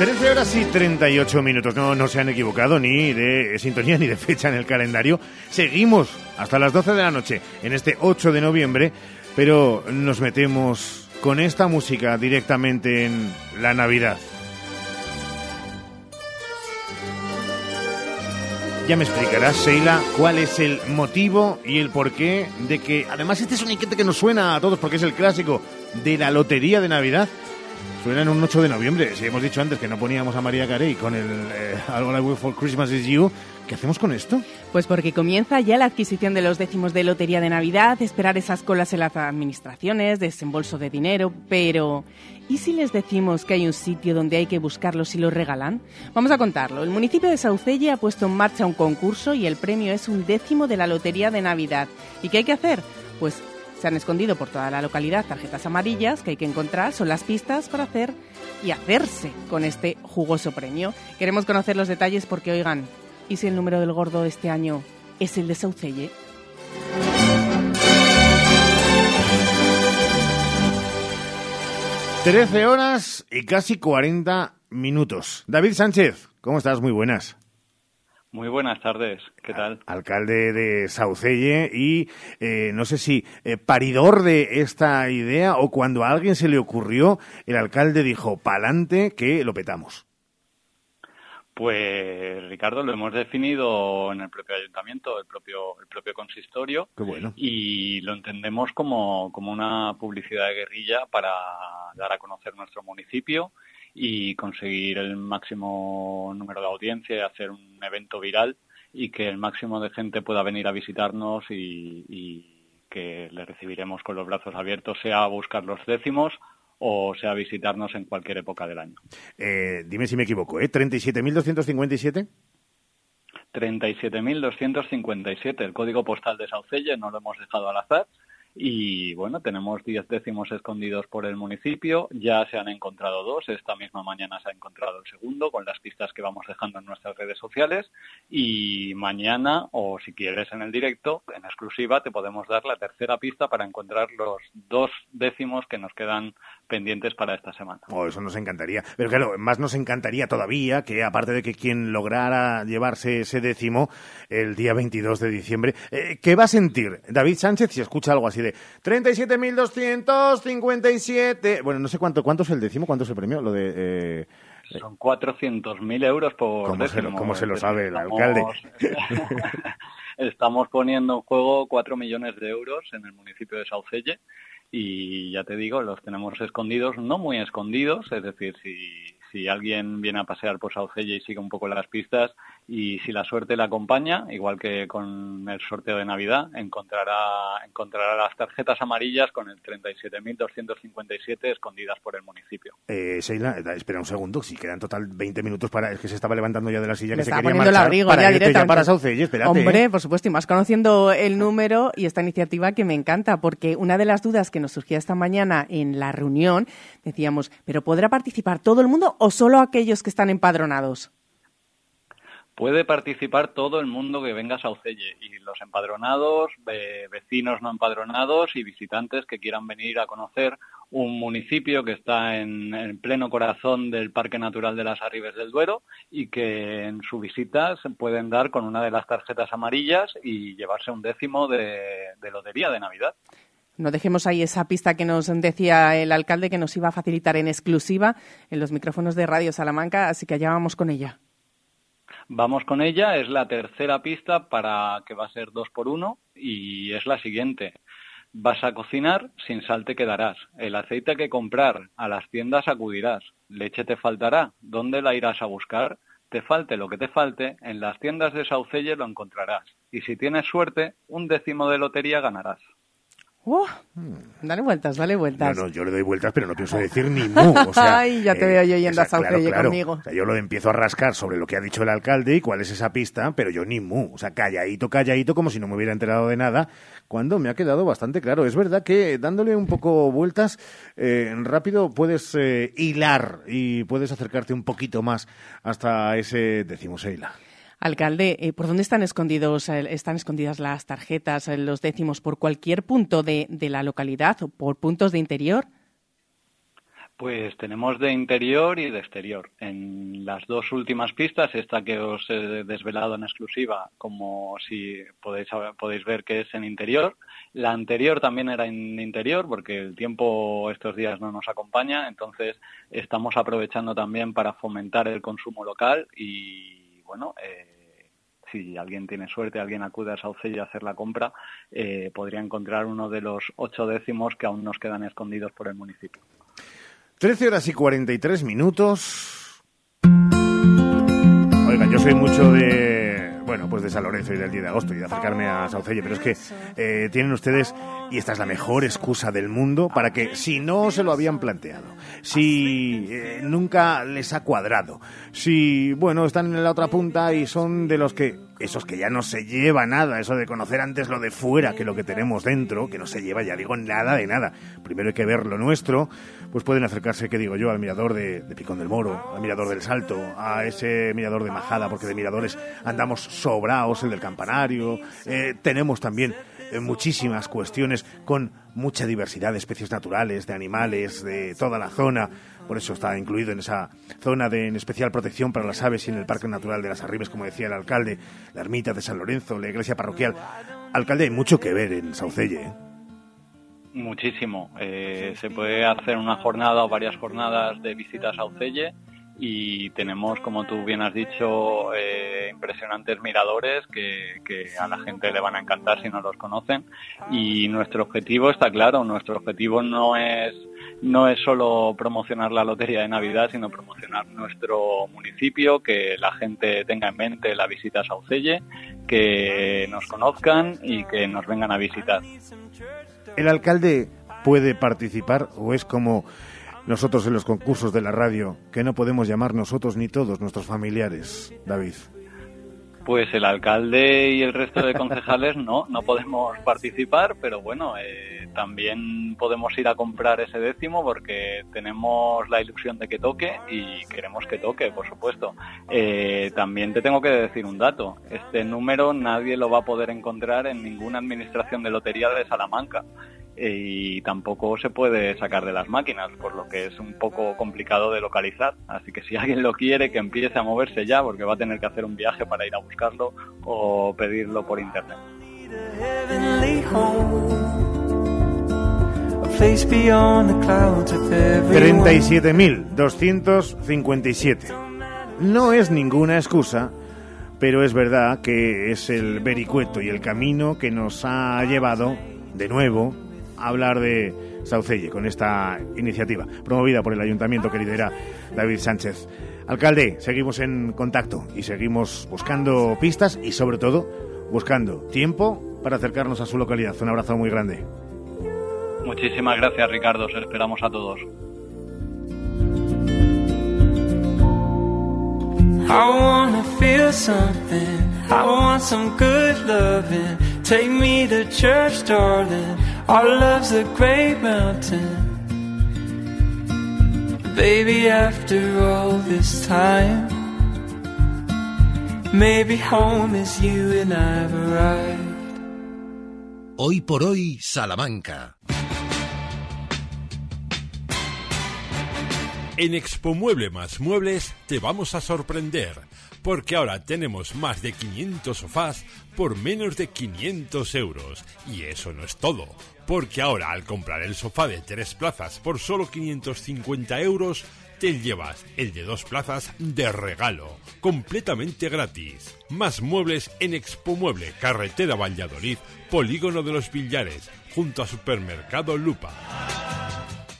Trece horas y 38 minutos. No, no se han equivocado ni de sintonía ni de fecha en el calendario. Seguimos hasta las 12 de la noche en este 8 de noviembre, pero nos metemos con esta música directamente en la Navidad. Ya me explicarás, Sheila, cuál es el motivo y el porqué de que, además, este es un inquiete que nos suena a todos porque es el clásico de la lotería de Navidad. Suena en un 8 de noviembre. Si hemos dicho antes que no poníamos a María Carey con el eh, All I Want for Christmas is You, ¿qué hacemos con esto? Pues porque comienza ya la adquisición de los décimos de lotería de Navidad, esperar esas colas en las administraciones, desembolso de dinero, pero ¿y si les decimos que hay un sitio donde hay que buscarlos y los regalan? Vamos a contarlo. El municipio de Saucelle ha puesto en marcha un concurso y el premio es un décimo de la lotería de Navidad. ¿Y qué hay que hacer? Pues se han escondido por toda la localidad tarjetas amarillas que hay que encontrar, son las pistas para hacer y hacerse con este jugoso premio. Queremos conocer los detalles porque, oigan, ¿y si el número del gordo de este año es el de Saucelle? Trece horas y casi 40 minutos. David Sánchez, ¿cómo estás? Muy buenas. Muy buenas tardes, ¿qué tal? Alcalde de Saucelle y eh, no sé si eh, paridor de esta idea o cuando a alguien se le ocurrió, el alcalde dijo, pa'lante que lo petamos. Pues Ricardo, lo hemos definido en el propio ayuntamiento, el propio, el propio consistorio, Qué bueno. y lo entendemos como, como una publicidad de guerrilla para dar a conocer nuestro municipio y conseguir el máximo número de audiencia y hacer un evento viral y que el máximo de gente pueda venir a visitarnos y, y que le recibiremos con los brazos abiertos, sea a buscar los décimos o sea a visitarnos en cualquier época del año. Eh, dime si me equivoco, ¿eh? ¿37.257? 37.257, el código postal de Saucelle, no lo hemos dejado al azar. Y bueno, tenemos 10 décimos escondidos por el municipio, ya se han encontrado dos, esta misma mañana se ha encontrado el segundo con las pistas que vamos dejando en nuestras redes sociales. Y mañana, o si quieres en el directo, en exclusiva, te podemos dar la tercera pista para encontrar los dos décimos que nos quedan pendientes para esta semana. Oh, eso nos encantaría. Pero claro, más nos encantaría todavía que, aparte de que quien lograra llevarse ese décimo el día 22 de diciembre, eh, ¿qué va a sentir David Sánchez si escucha algo así de 37.257? Bueno, no sé cuánto, cuánto es el décimo, cuánto es el premio, lo de... Eh, Son 400.000 euros por ¿Cómo se, lo, décimo. cómo se lo Es sabe el alcalde? Estamos poniendo en juego 4 millones de euros en el municipio de Saucelle y ya te digo, los tenemos escondidos, no muy escondidos, es decir, si, si alguien viene a pasear por Saucelle y sigue un poco las pistas y si la suerte le acompaña, igual que con el sorteo de Navidad, encontrará, encontrará las tarjetas amarillas con el 37.257 escondidas por el municipio. Eh, Sheila, eh, espera un segundo, si quedan total 20 minutos para... Es que se estaba levantando ya de la silla Me que se quería el marchar abrigo para ya irte directamente. para Saucelle, espérate. Hombre, ¿eh? por supuesto, y más conociendo el número y esta iniciativa que me encanta, porque una de las dudas que nos surgía esta mañana en la reunión, decíamos, ¿pero podrá participar todo el mundo o solo aquellos que están empadronados? Puede participar todo el mundo que venga a Saucelle y los empadronados, vecinos no empadronados y visitantes que quieran venir a conocer un municipio que está en, en pleno corazón del Parque Natural de las Arribes del Duero y que en su visita se pueden dar con una de las tarjetas amarillas y llevarse un décimo de lotería de Navidad. No dejemos ahí esa pista que nos decía el alcalde que nos iba a facilitar en exclusiva en los micrófonos de Radio Salamanca, así que allá vamos con ella. Vamos con ella, es la tercera pista para que va a ser dos por uno y es la siguiente. Vas a cocinar, sin sal te quedarás. El aceite que comprar, a las tiendas acudirás. Leche te faltará, ¿dónde la irás a buscar? Te falte lo que te falte, en las tiendas de Saucelle lo encontrarás. Y si tienes suerte, un décimo de lotería ganarás. ¡Uh! dale vueltas, dale vueltas. No, no, yo le doy vueltas, pero no pienso decir ni mu. O sea, Ay, ya te veo yo yendo a claro, claro. conmigo. O sea, yo lo empiezo a rascar sobre lo que ha dicho el alcalde y cuál es esa pista, pero yo ni mu. O sea, calladito, calladito, como si no me hubiera enterado de nada, cuando me ha quedado bastante claro. Es verdad que dándole un poco vueltas, eh, rápido puedes eh, hilar y puedes acercarte un poquito más hasta ese decimos Eila. Alcalde, eh, ¿por dónde están escondidos, eh, están escondidas las tarjetas, eh, los décimos? ¿Por cualquier punto de, de la localidad o por puntos de interior? Pues tenemos de interior y de exterior. En las dos últimas pistas, esta que os he desvelado en exclusiva, como si podéis, podéis ver que es en interior. La anterior también era en interior, porque el tiempo estos días no nos acompaña, entonces estamos aprovechando también para fomentar el consumo local y, bueno, si alguien tiene suerte, alguien acude a Saucelle a hacer la compra, eh, podría encontrar uno de los ocho décimos que aún nos quedan escondidos por el municipio. 13 horas y 43 minutos. Oiga, yo soy mucho de, bueno, pues de San Lorenzo y del 10 de agosto y de acercarme a Saucelle, pero es que eh, tienen ustedes, y esta es la mejor excusa del mundo, para que si no se lo habían planteado, si eh, nunca les ha cuadrado, si, bueno, están en la otra punta y son de los que, esos que ya no se lleva nada, eso de conocer antes lo de fuera que lo que tenemos dentro, que no se lleva, ya digo, nada de nada. Primero hay que ver lo nuestro, pues pueden acercarse, que digo yo, al mirador de, Picón del Moro, al mirador del Salto, a ese mirador de Majada, porque de miradores andamos sobraos, el del Campanario. Eh, tenemos también eh, muchísimas cuestiones con mucha diversidad de especies naturales, de animales, de toda la zona. Por eso está incluido en esa zona de en especial protección para las aves y en el Parque Natural de las Arribes, como decía el alcalde, la ermita de San Lorenzo, la iglesia parroquial. Alcalde, hay mucho que ver en Saucelle. ¿eh? Muchísimo. Eh, se puede hacer una jornada o varias jornadas de visitas a Saucelle y tenemos, como tú bien has dicho, eh, impresionantes miradores que, que, a la gente le van a encantar si no los conocen. Y nuestro objetivo está claro, nuestro objetivo no es no es solo promocionar la lotería de Navidad, sino promocionar nuestro municipio, que la gente tenga en mente la visita a Saucelle, que nos conozcan y que nos vengan a visitar. ¿El alcalde puede participar o es como nosotros en los concursos de la radio, que no podemos llamar nosotros ni todos nuestros familiares, David? Pues el alcalde y el resto de concejales no, no podemos participar, pero bueno, eh, también podemos ir a comprar ese décimo porque tenemos la ilusión de que toque y queremos que toque, por supuesto. Eh, también te tengo que decir un dato, este número nadie lo va a poder encontrar en ninguna administración de lotería de Salamanca y tampoco se puede sacar de las máquinas, por lo que es un poco complicado de localizar. Así que si alguien lo quiere, que empiece a moverse ya, porque va a tener que hacer un viaje para ir a buscarlo o pedirlo por internet. 37.257. No es ninguna excusa, pero es verdad que es el vericueto y el camino que nos ha llevado de nuevo hablar de Saucelle con esta iniciativa promovida por el ayuntamiento que lidera David Sánchez. Alcalde, seguimos en contacto y seguimos buscando pistas y sobre todo buscando tiempo para acercarnos a su localidad. Un abrazo muy grande. Muchísimas gracias Ricardo, os esperamos a todos. Take me to church, darling. Our love's a great mountain. Baby, after all this time, maybe home is you and I've arrived. Hoy por hoy, Salamanca. En Expo Mueble más Muebles te vamos a sorprender porque ahora tenemos más de 500 sofás por menos de 500 euros. Y eso no es todo, porque ahora al comprar el sofá de tres plazas por solo 550 euros, te llevas el de dos plazas de regalo, completamente gratis. Más muebles en Expo Mueble, carretera Valladolid, polígono de los Villares, junto a Supermercado Lupa.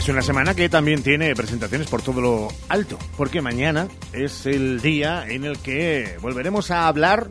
Es una semana que también tiene presentaciones por todo lo alto, porque mañana es el día en el que volveremos a hablar,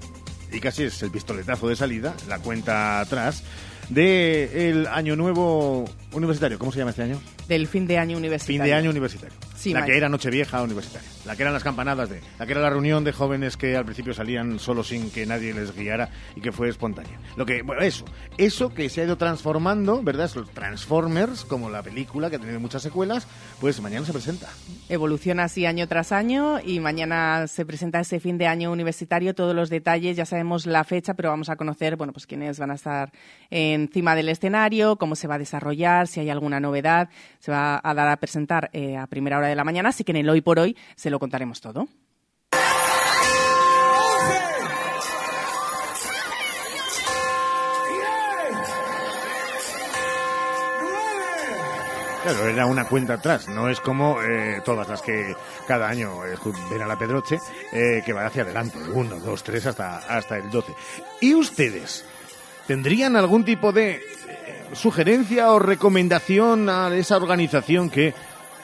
y casi es el pistoletazo de salida, la cuenta atrás, de el año nuevo universitario. ¿Cómo se llama este año? Del fin de año universitario. Fin de año universitario. Sí, la que era Nochevieja universitaria. La que eran las campanadas de. La que era la reunión de jóvenes que al principio salían solo sin que nadie les guiara y que fue espontánea. Lo que, bueno, eso. Eso que se ha ido transformando, ¿verdad? Esos Transformers, como la película que ha tenido muchas secuelas, pues mañana se presenta. Evoluciona así año tras año y mañana se presenta ese fin de año universitario. Todos los detalles, ya sabemos la fecha, pero vamos a conocer, bueno, pues quiénes van a estar encima del escenario, cómo se va a desarrollar, si hay alguna novedad. Se va a dar a presentar eh, a primera hora de la mañana, así que en el hoy por hoy se lo contaremos todo. Claro, era una cuenta atrás, no es como eh, todas las que cada año eh, ven a la Pedroche, eh, que va hacia adelante, uno, dos, tres, hasta, hasta el 12. ¿Y ustedes tendrían algún tipo de eh, sugerencia o recomendación a esa organización que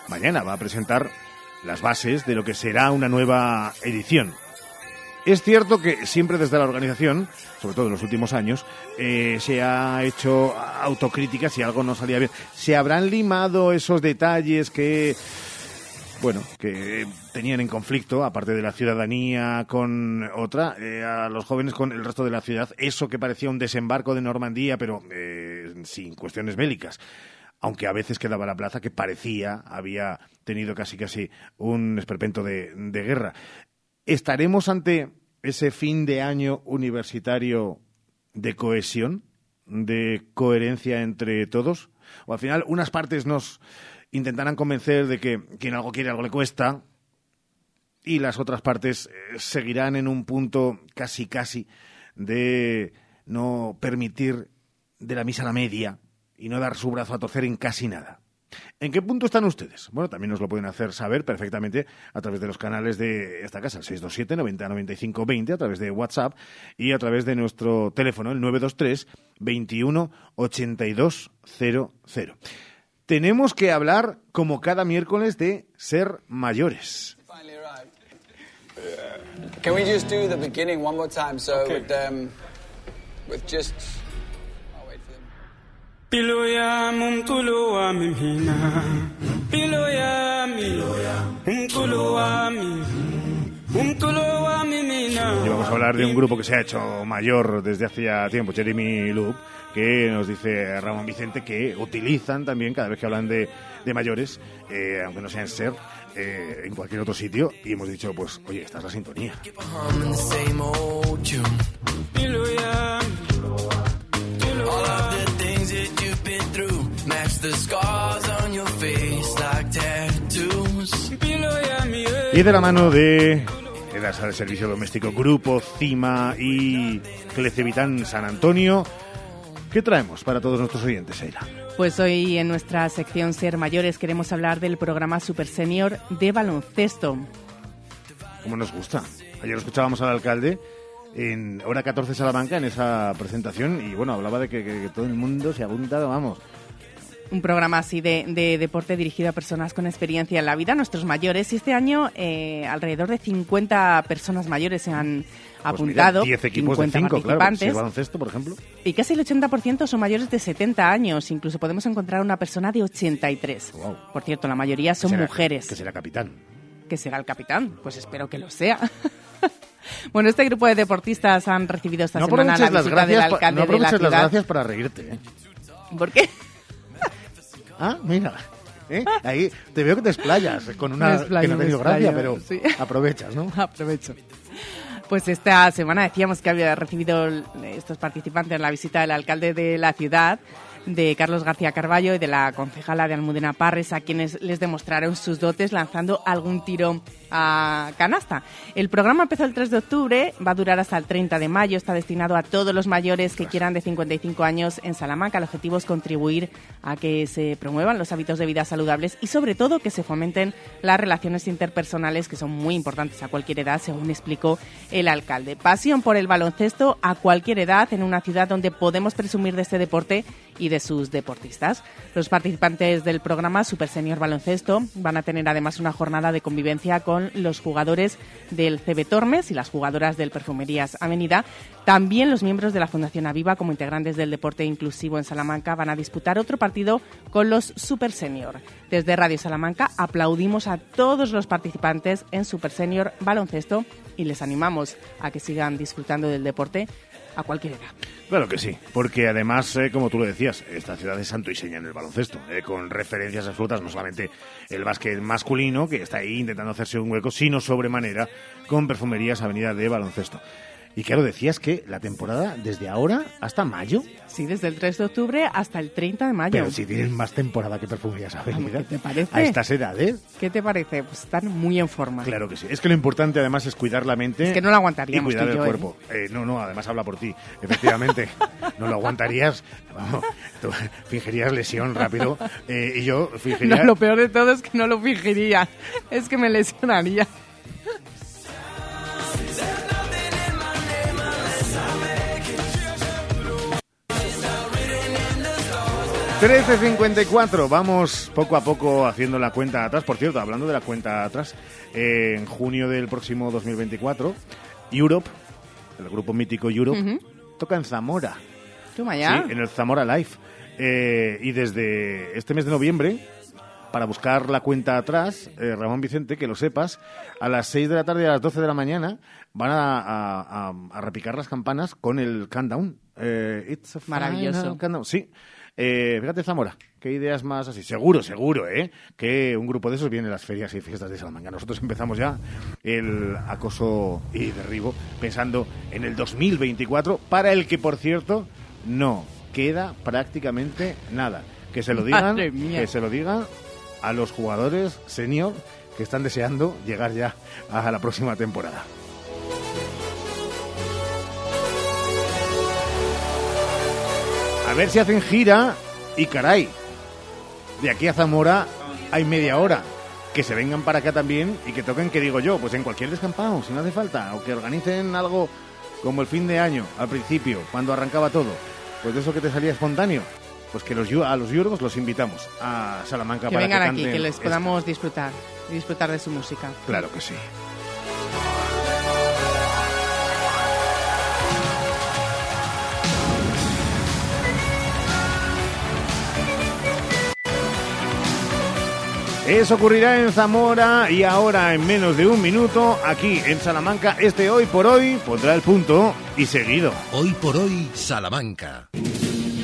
mañana va a presentar las bases de lo que será una nueva edición? Es cierto que siempre desde la organización, sobre todo en los últimos años, eh, se ha hecho autocrítica si algo no salía bien. ¿Se habrán limado esos detalles que, bueno, que tenían en conflicto, aparte de la ciudadanía con otra, eh, a los jóvenes con el resto de la ciudad? Eso que parecía un desembarco de Normandía, pero eh, sin cuestiones bélicas aunque a veces quedaba la plaza que parecía había tenido casi casi un esperpento de, de guerra. ¿Estaremos ante ese fin de año universitario de cohesión, de coherencia entre todos? ¿O al final unas partes nos intentarán convencer de que quien algo quiere algo le cuesta y las otras partes eh, seguirán en un punto casi casi de no permitir de la misa a la media y no dar su brazo a torcer en casi nada? ¿En qué punto están ustedes? Bueno, también nos lo pueden hacer saber perfectamente a través de los canales de esta casa, el 627 90 95 20, a través de WhatsApp y a través de nuestro teléfono, el 923 21 82 00. Tenemos que hablar, como cada miércoles, de ser mayores. Can we just do the beginning one more time? So with um, with just Pilo yami umculo wami mina Pilo yami umculo wami umculo wami mina Y vamos a hablar de un grupo que se ha hecho mayor desde hacía tiempo, Jeremy Loop, que nos dice Ramón Vicente que utilizan también cada vez que hablan de, de mayores, eh, aunque no sean ser, eh, en cualquier otro sitio, y hemos dicho, pues, oye, esta es la sintonía. Y de la mano de la sala de servicio doméstico Grupo Cima y Clecevitán San Antonio, ¿qué traemos para todos nuestros oyentes, Eira? Pues hoy en nuestra sección Ser Mayores queremos hablar del programa Super Senior de baloncesto. Como nos gusta. Ayer escuchábamos al alcalde en hora 14 Salamanca en esa presentación y bueno, hablaba de que, que- que todo el mundo se apunta, vamos. Un programa así de, de deporte dirigido a personas con experiencia en la vida, nuestros mayores. Y este año eh, alrededor de 50 personas mayores se han Pues mira, apuntado. 10 equipos de 50 5, claro. Si participantes. es baloncesto, por ejemplo. Y casi el 80% son mayores de 70 años. Incluso podemos encontrar una persona de 83. Por cierto, la mayoría son será- mujeres. Que será capitán. que será el capitán. Pues espero que lo sea. bueno, este grupo de deportistas han recibido esta No semana la visita del alcalde no de la aproveches las ciudad. gracias para reírte. ¿eh? ¿Por qué? Ah, mira. ¿eh? Ahí te veo que te explayas con una explayo, que no te dio gracia, pero sí. aprovechas, ¿no? Aprovecho. Pues esta semana decíamos que había recibido estos participantes la visita del alcalde de la ciudad, de Carlos García Carballo y de la concejala de Almudena Parres, a quienes les demostraron sus dotes lanzando algún tiro a canasta. El programa empezó el 3 de octubre, va a durar hasta el 30 de mayo, está destinado a todos los mayores que quieran de 55 años en Salamanca. El objetivo es contribuir a que se promuevan los hábitos de vida saludables y sobre todo que se fomenten las relaciones interpersonales que son muy importantes a cualquier edad, según explicó el alcalde. Pasión por el baloncesto a cualquier edad en una ciudad donde podemos presumir de este deporte y de sus deportistas. Los participantes del programa Super Senior Baloncesto van a tener además una jornada de convivencia con los jugadores del CB Tormes y las jugadoras del Perfumerías Avenida. También los miembros de la Fundación Aviva, como integrantes del deporte inclusivo en Salamanca, van a disputar otro partido con los Super Senior. Desde Radio Salamanca aplaudimos a todos los participantes en Super Senior Baloncesto y les animamos a que sigan disfrutando del deporte a cualquier edad. Claro que sí, porque además, eh, como tú lo decías, esta ciudad es santo y seña en el baloncesto, eh, con referencias absolutas, no solamente el básquet masculino, que está ahí intentando hacerse un hueco, sino sobremanera con perfumerías Avenida de Baloncesto. Y claro, decías que la temporada desde ahora hasta mayo. Sí, desde el 3 de octubre hasta el 30 de mayo. Pero si tienen más temporada que Perfumerías Avenida. ¿Qué te parece? A estas edades. ¿Qué te parece? Pues están muy en forma. Claro que sí. Es que lo importante además es cuidar la mente. Es que no lo aguantaríamos Y cuidar el yo, ¿eh? cuerpo. Eh, no, no, además habla por ti. Efectivamente. no lo aguantarías. Vamos, tú fingirías lesión rápido. eh, y yo fingiría. No, lo peor de todo es que no lo fingiría. Es que me lesionaría. 13.54, vamos poco a poco haciendo la cuenta atrás. Por cierto, hablando de la cuenta atrás, eh, en junio del próximo 2024, Europe, el grupo mítico Europe, toca en Zamora. Toma ya. Sí, en el Zamora Live. Eh, y desde este mes de noviembre, para buscar la cuenta atrás, eh, Ramón Vicente, que lo sepas, a las 6 de la tarde y a las 12 de la mañana van a, a- a- a repicar las campanas con el countdown. Eh, it's a Maravilloso. countdown. Sí. Eh, fíjate, Zamora, qué ideas más así. Seguro, seguro, ¿eh? Que un grupo de esos viene a las ferias y fiestas de Salamanca. Nosotros empezamos ya el acoso y derribo pensando en el 2024, para el que, por cierto, no queda prácticamente nada. Que se lo digan, que se lo digan a los jugadores senior que están deseando llegar ya a la próxima temporada. Ver si hacen gira y caray, de aquí a Zamora hay media hora. Que se vengan para acá también y que toquen, que digo yo, pues en cualquier descampado, si no hace falta, o que organicen algo como el fin de año, al principio, cuando arrancaba todo, pues de eso que te salía espontáneo, pues que los, a los yurgos los invitamos a Salamanca Que para vengan que aquí, canten que les esta. podamos disfrutar. Disfrutar de su música. Claro que sí. Eso ocurrirá en Zamora y ahora en menos de un minuto aquí en Salamanca este hoy por hoy pondrá el punto y seguido. Hoy por hoy, Salamanca.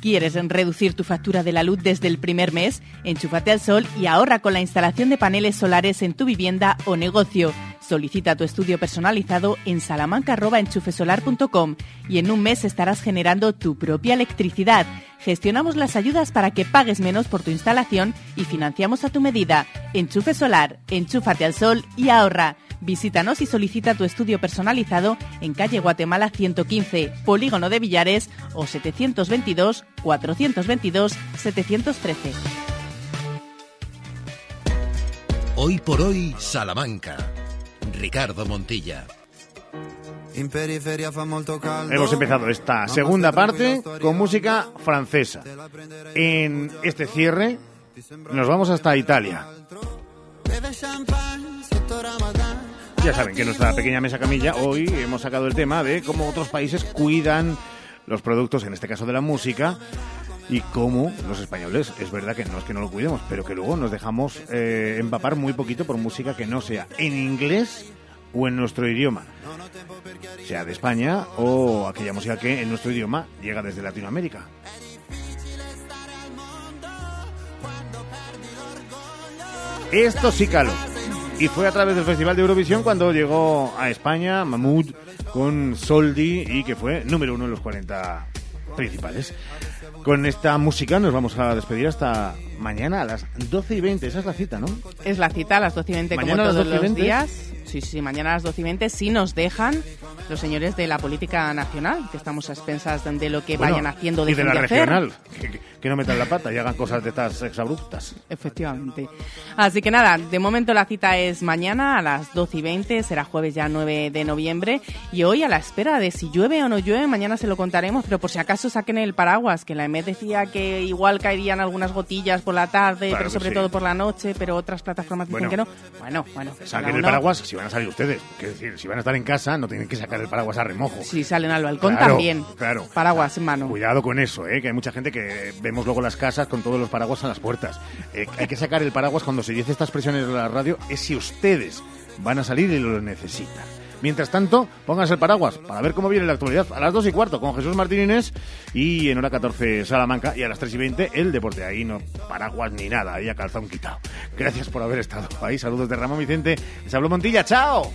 ¿Quieres reducir tu factura de la luz desde el primer mes? Enchúfate al sol y ahorra con la instalación de paneles solares en tu vivienda o negocio. Solicita tu estudio personalizado en salamanca.enchufesolar.com y en un mes estarás generando tu propia electricidad. Gestionamos las ayudas para que pagues menos por tu instalación y financiamos a tu medida. Enchufe solar, enchúfate al sol y ahorra. Visítanos y solicita tu estudio personalizado en calle Guatemala 115, Polígono de Villares o 722 422 713. Hoy por hoy, Salamanca. Ricardo Montilla. Hemos empezado esta segunda parte con música francesa. En este cierre nos vamos hasta Italia. Ya saben que en nuestra pequeña mesa camilla hoy hemos sacado el tema de cómo otros países cuidan los productos, en este caso de la música, y cómo los españoles, es verdad que no es que no lo cuidemos, pero que luego nos dejamos eh, empapar muy poquito por música que no sea en inglés o en nuestro idioma, sea de España o aquella música que en nuestro idioma llega desde Latinoamérica. Esto sí caló. Y fue a través del Festival de Eurovisión cuando llegó a España Mahmoud con Soldi y que fue número uno en los 40 principales. Con esta música nos vamos a despedir hasta mañana a las 12 y 20. Esa es la cita, ¿no? Es la cita a las 12 y 20 como Mañana las todos 12 y los 20. días. Sí, sí, mañana a las 12 y 20 si nos dejan los señores de la política nacional, que estamos a expensas de lo que Bueno, vayan haciendo y de la de hacer. regional. Que, que- que no metan la pata y hagan cosas de estas exabruptas. Efectivamente. Así que nada, de momento la cita es mañana a las 12 y 20, será jueves ya 9 de noviembre. Y hoy a la espera de si llueve o no llueve, mañana se lo contaremos, pero por si acaso saquen el paraguas, que la EMED decía que igual caerían algunas gotillas por la tarde, Claro pero sobre sí. todo por la noche, pero otras plataformas dicen Bueno. que no. Bueno, bueno. Saquen el uno- paraguas si van a salir ustedes. Quiero decir, si van a estar en casa, no tienen que sacar el paraguas a remojo. Si salen al balcón Claro, también. Claro. Paraguas en mano. Cuidado con eso, ¿eh? que hay mucha gente que vemos luego las casas con todos los paraguas en las puertas. Eh, hay que sacar el paraguas cuando se dice estas expresiones de la radio, es si ustedes van a salir y lo necesitan. Mientras tanto, pónganse el paraguas para ver cómo viene la actualidad. A las 2 y cuarto con Jesús Martín Inés y en hora 14 Salamanca y a las 3 y 20 el deporte. Ahí no paraguas ni nada, ahí a calzón quitado. Gracias por haber estado ahí. Saludos de Ramón Vicente. Les habló Montilla. ¡Chao!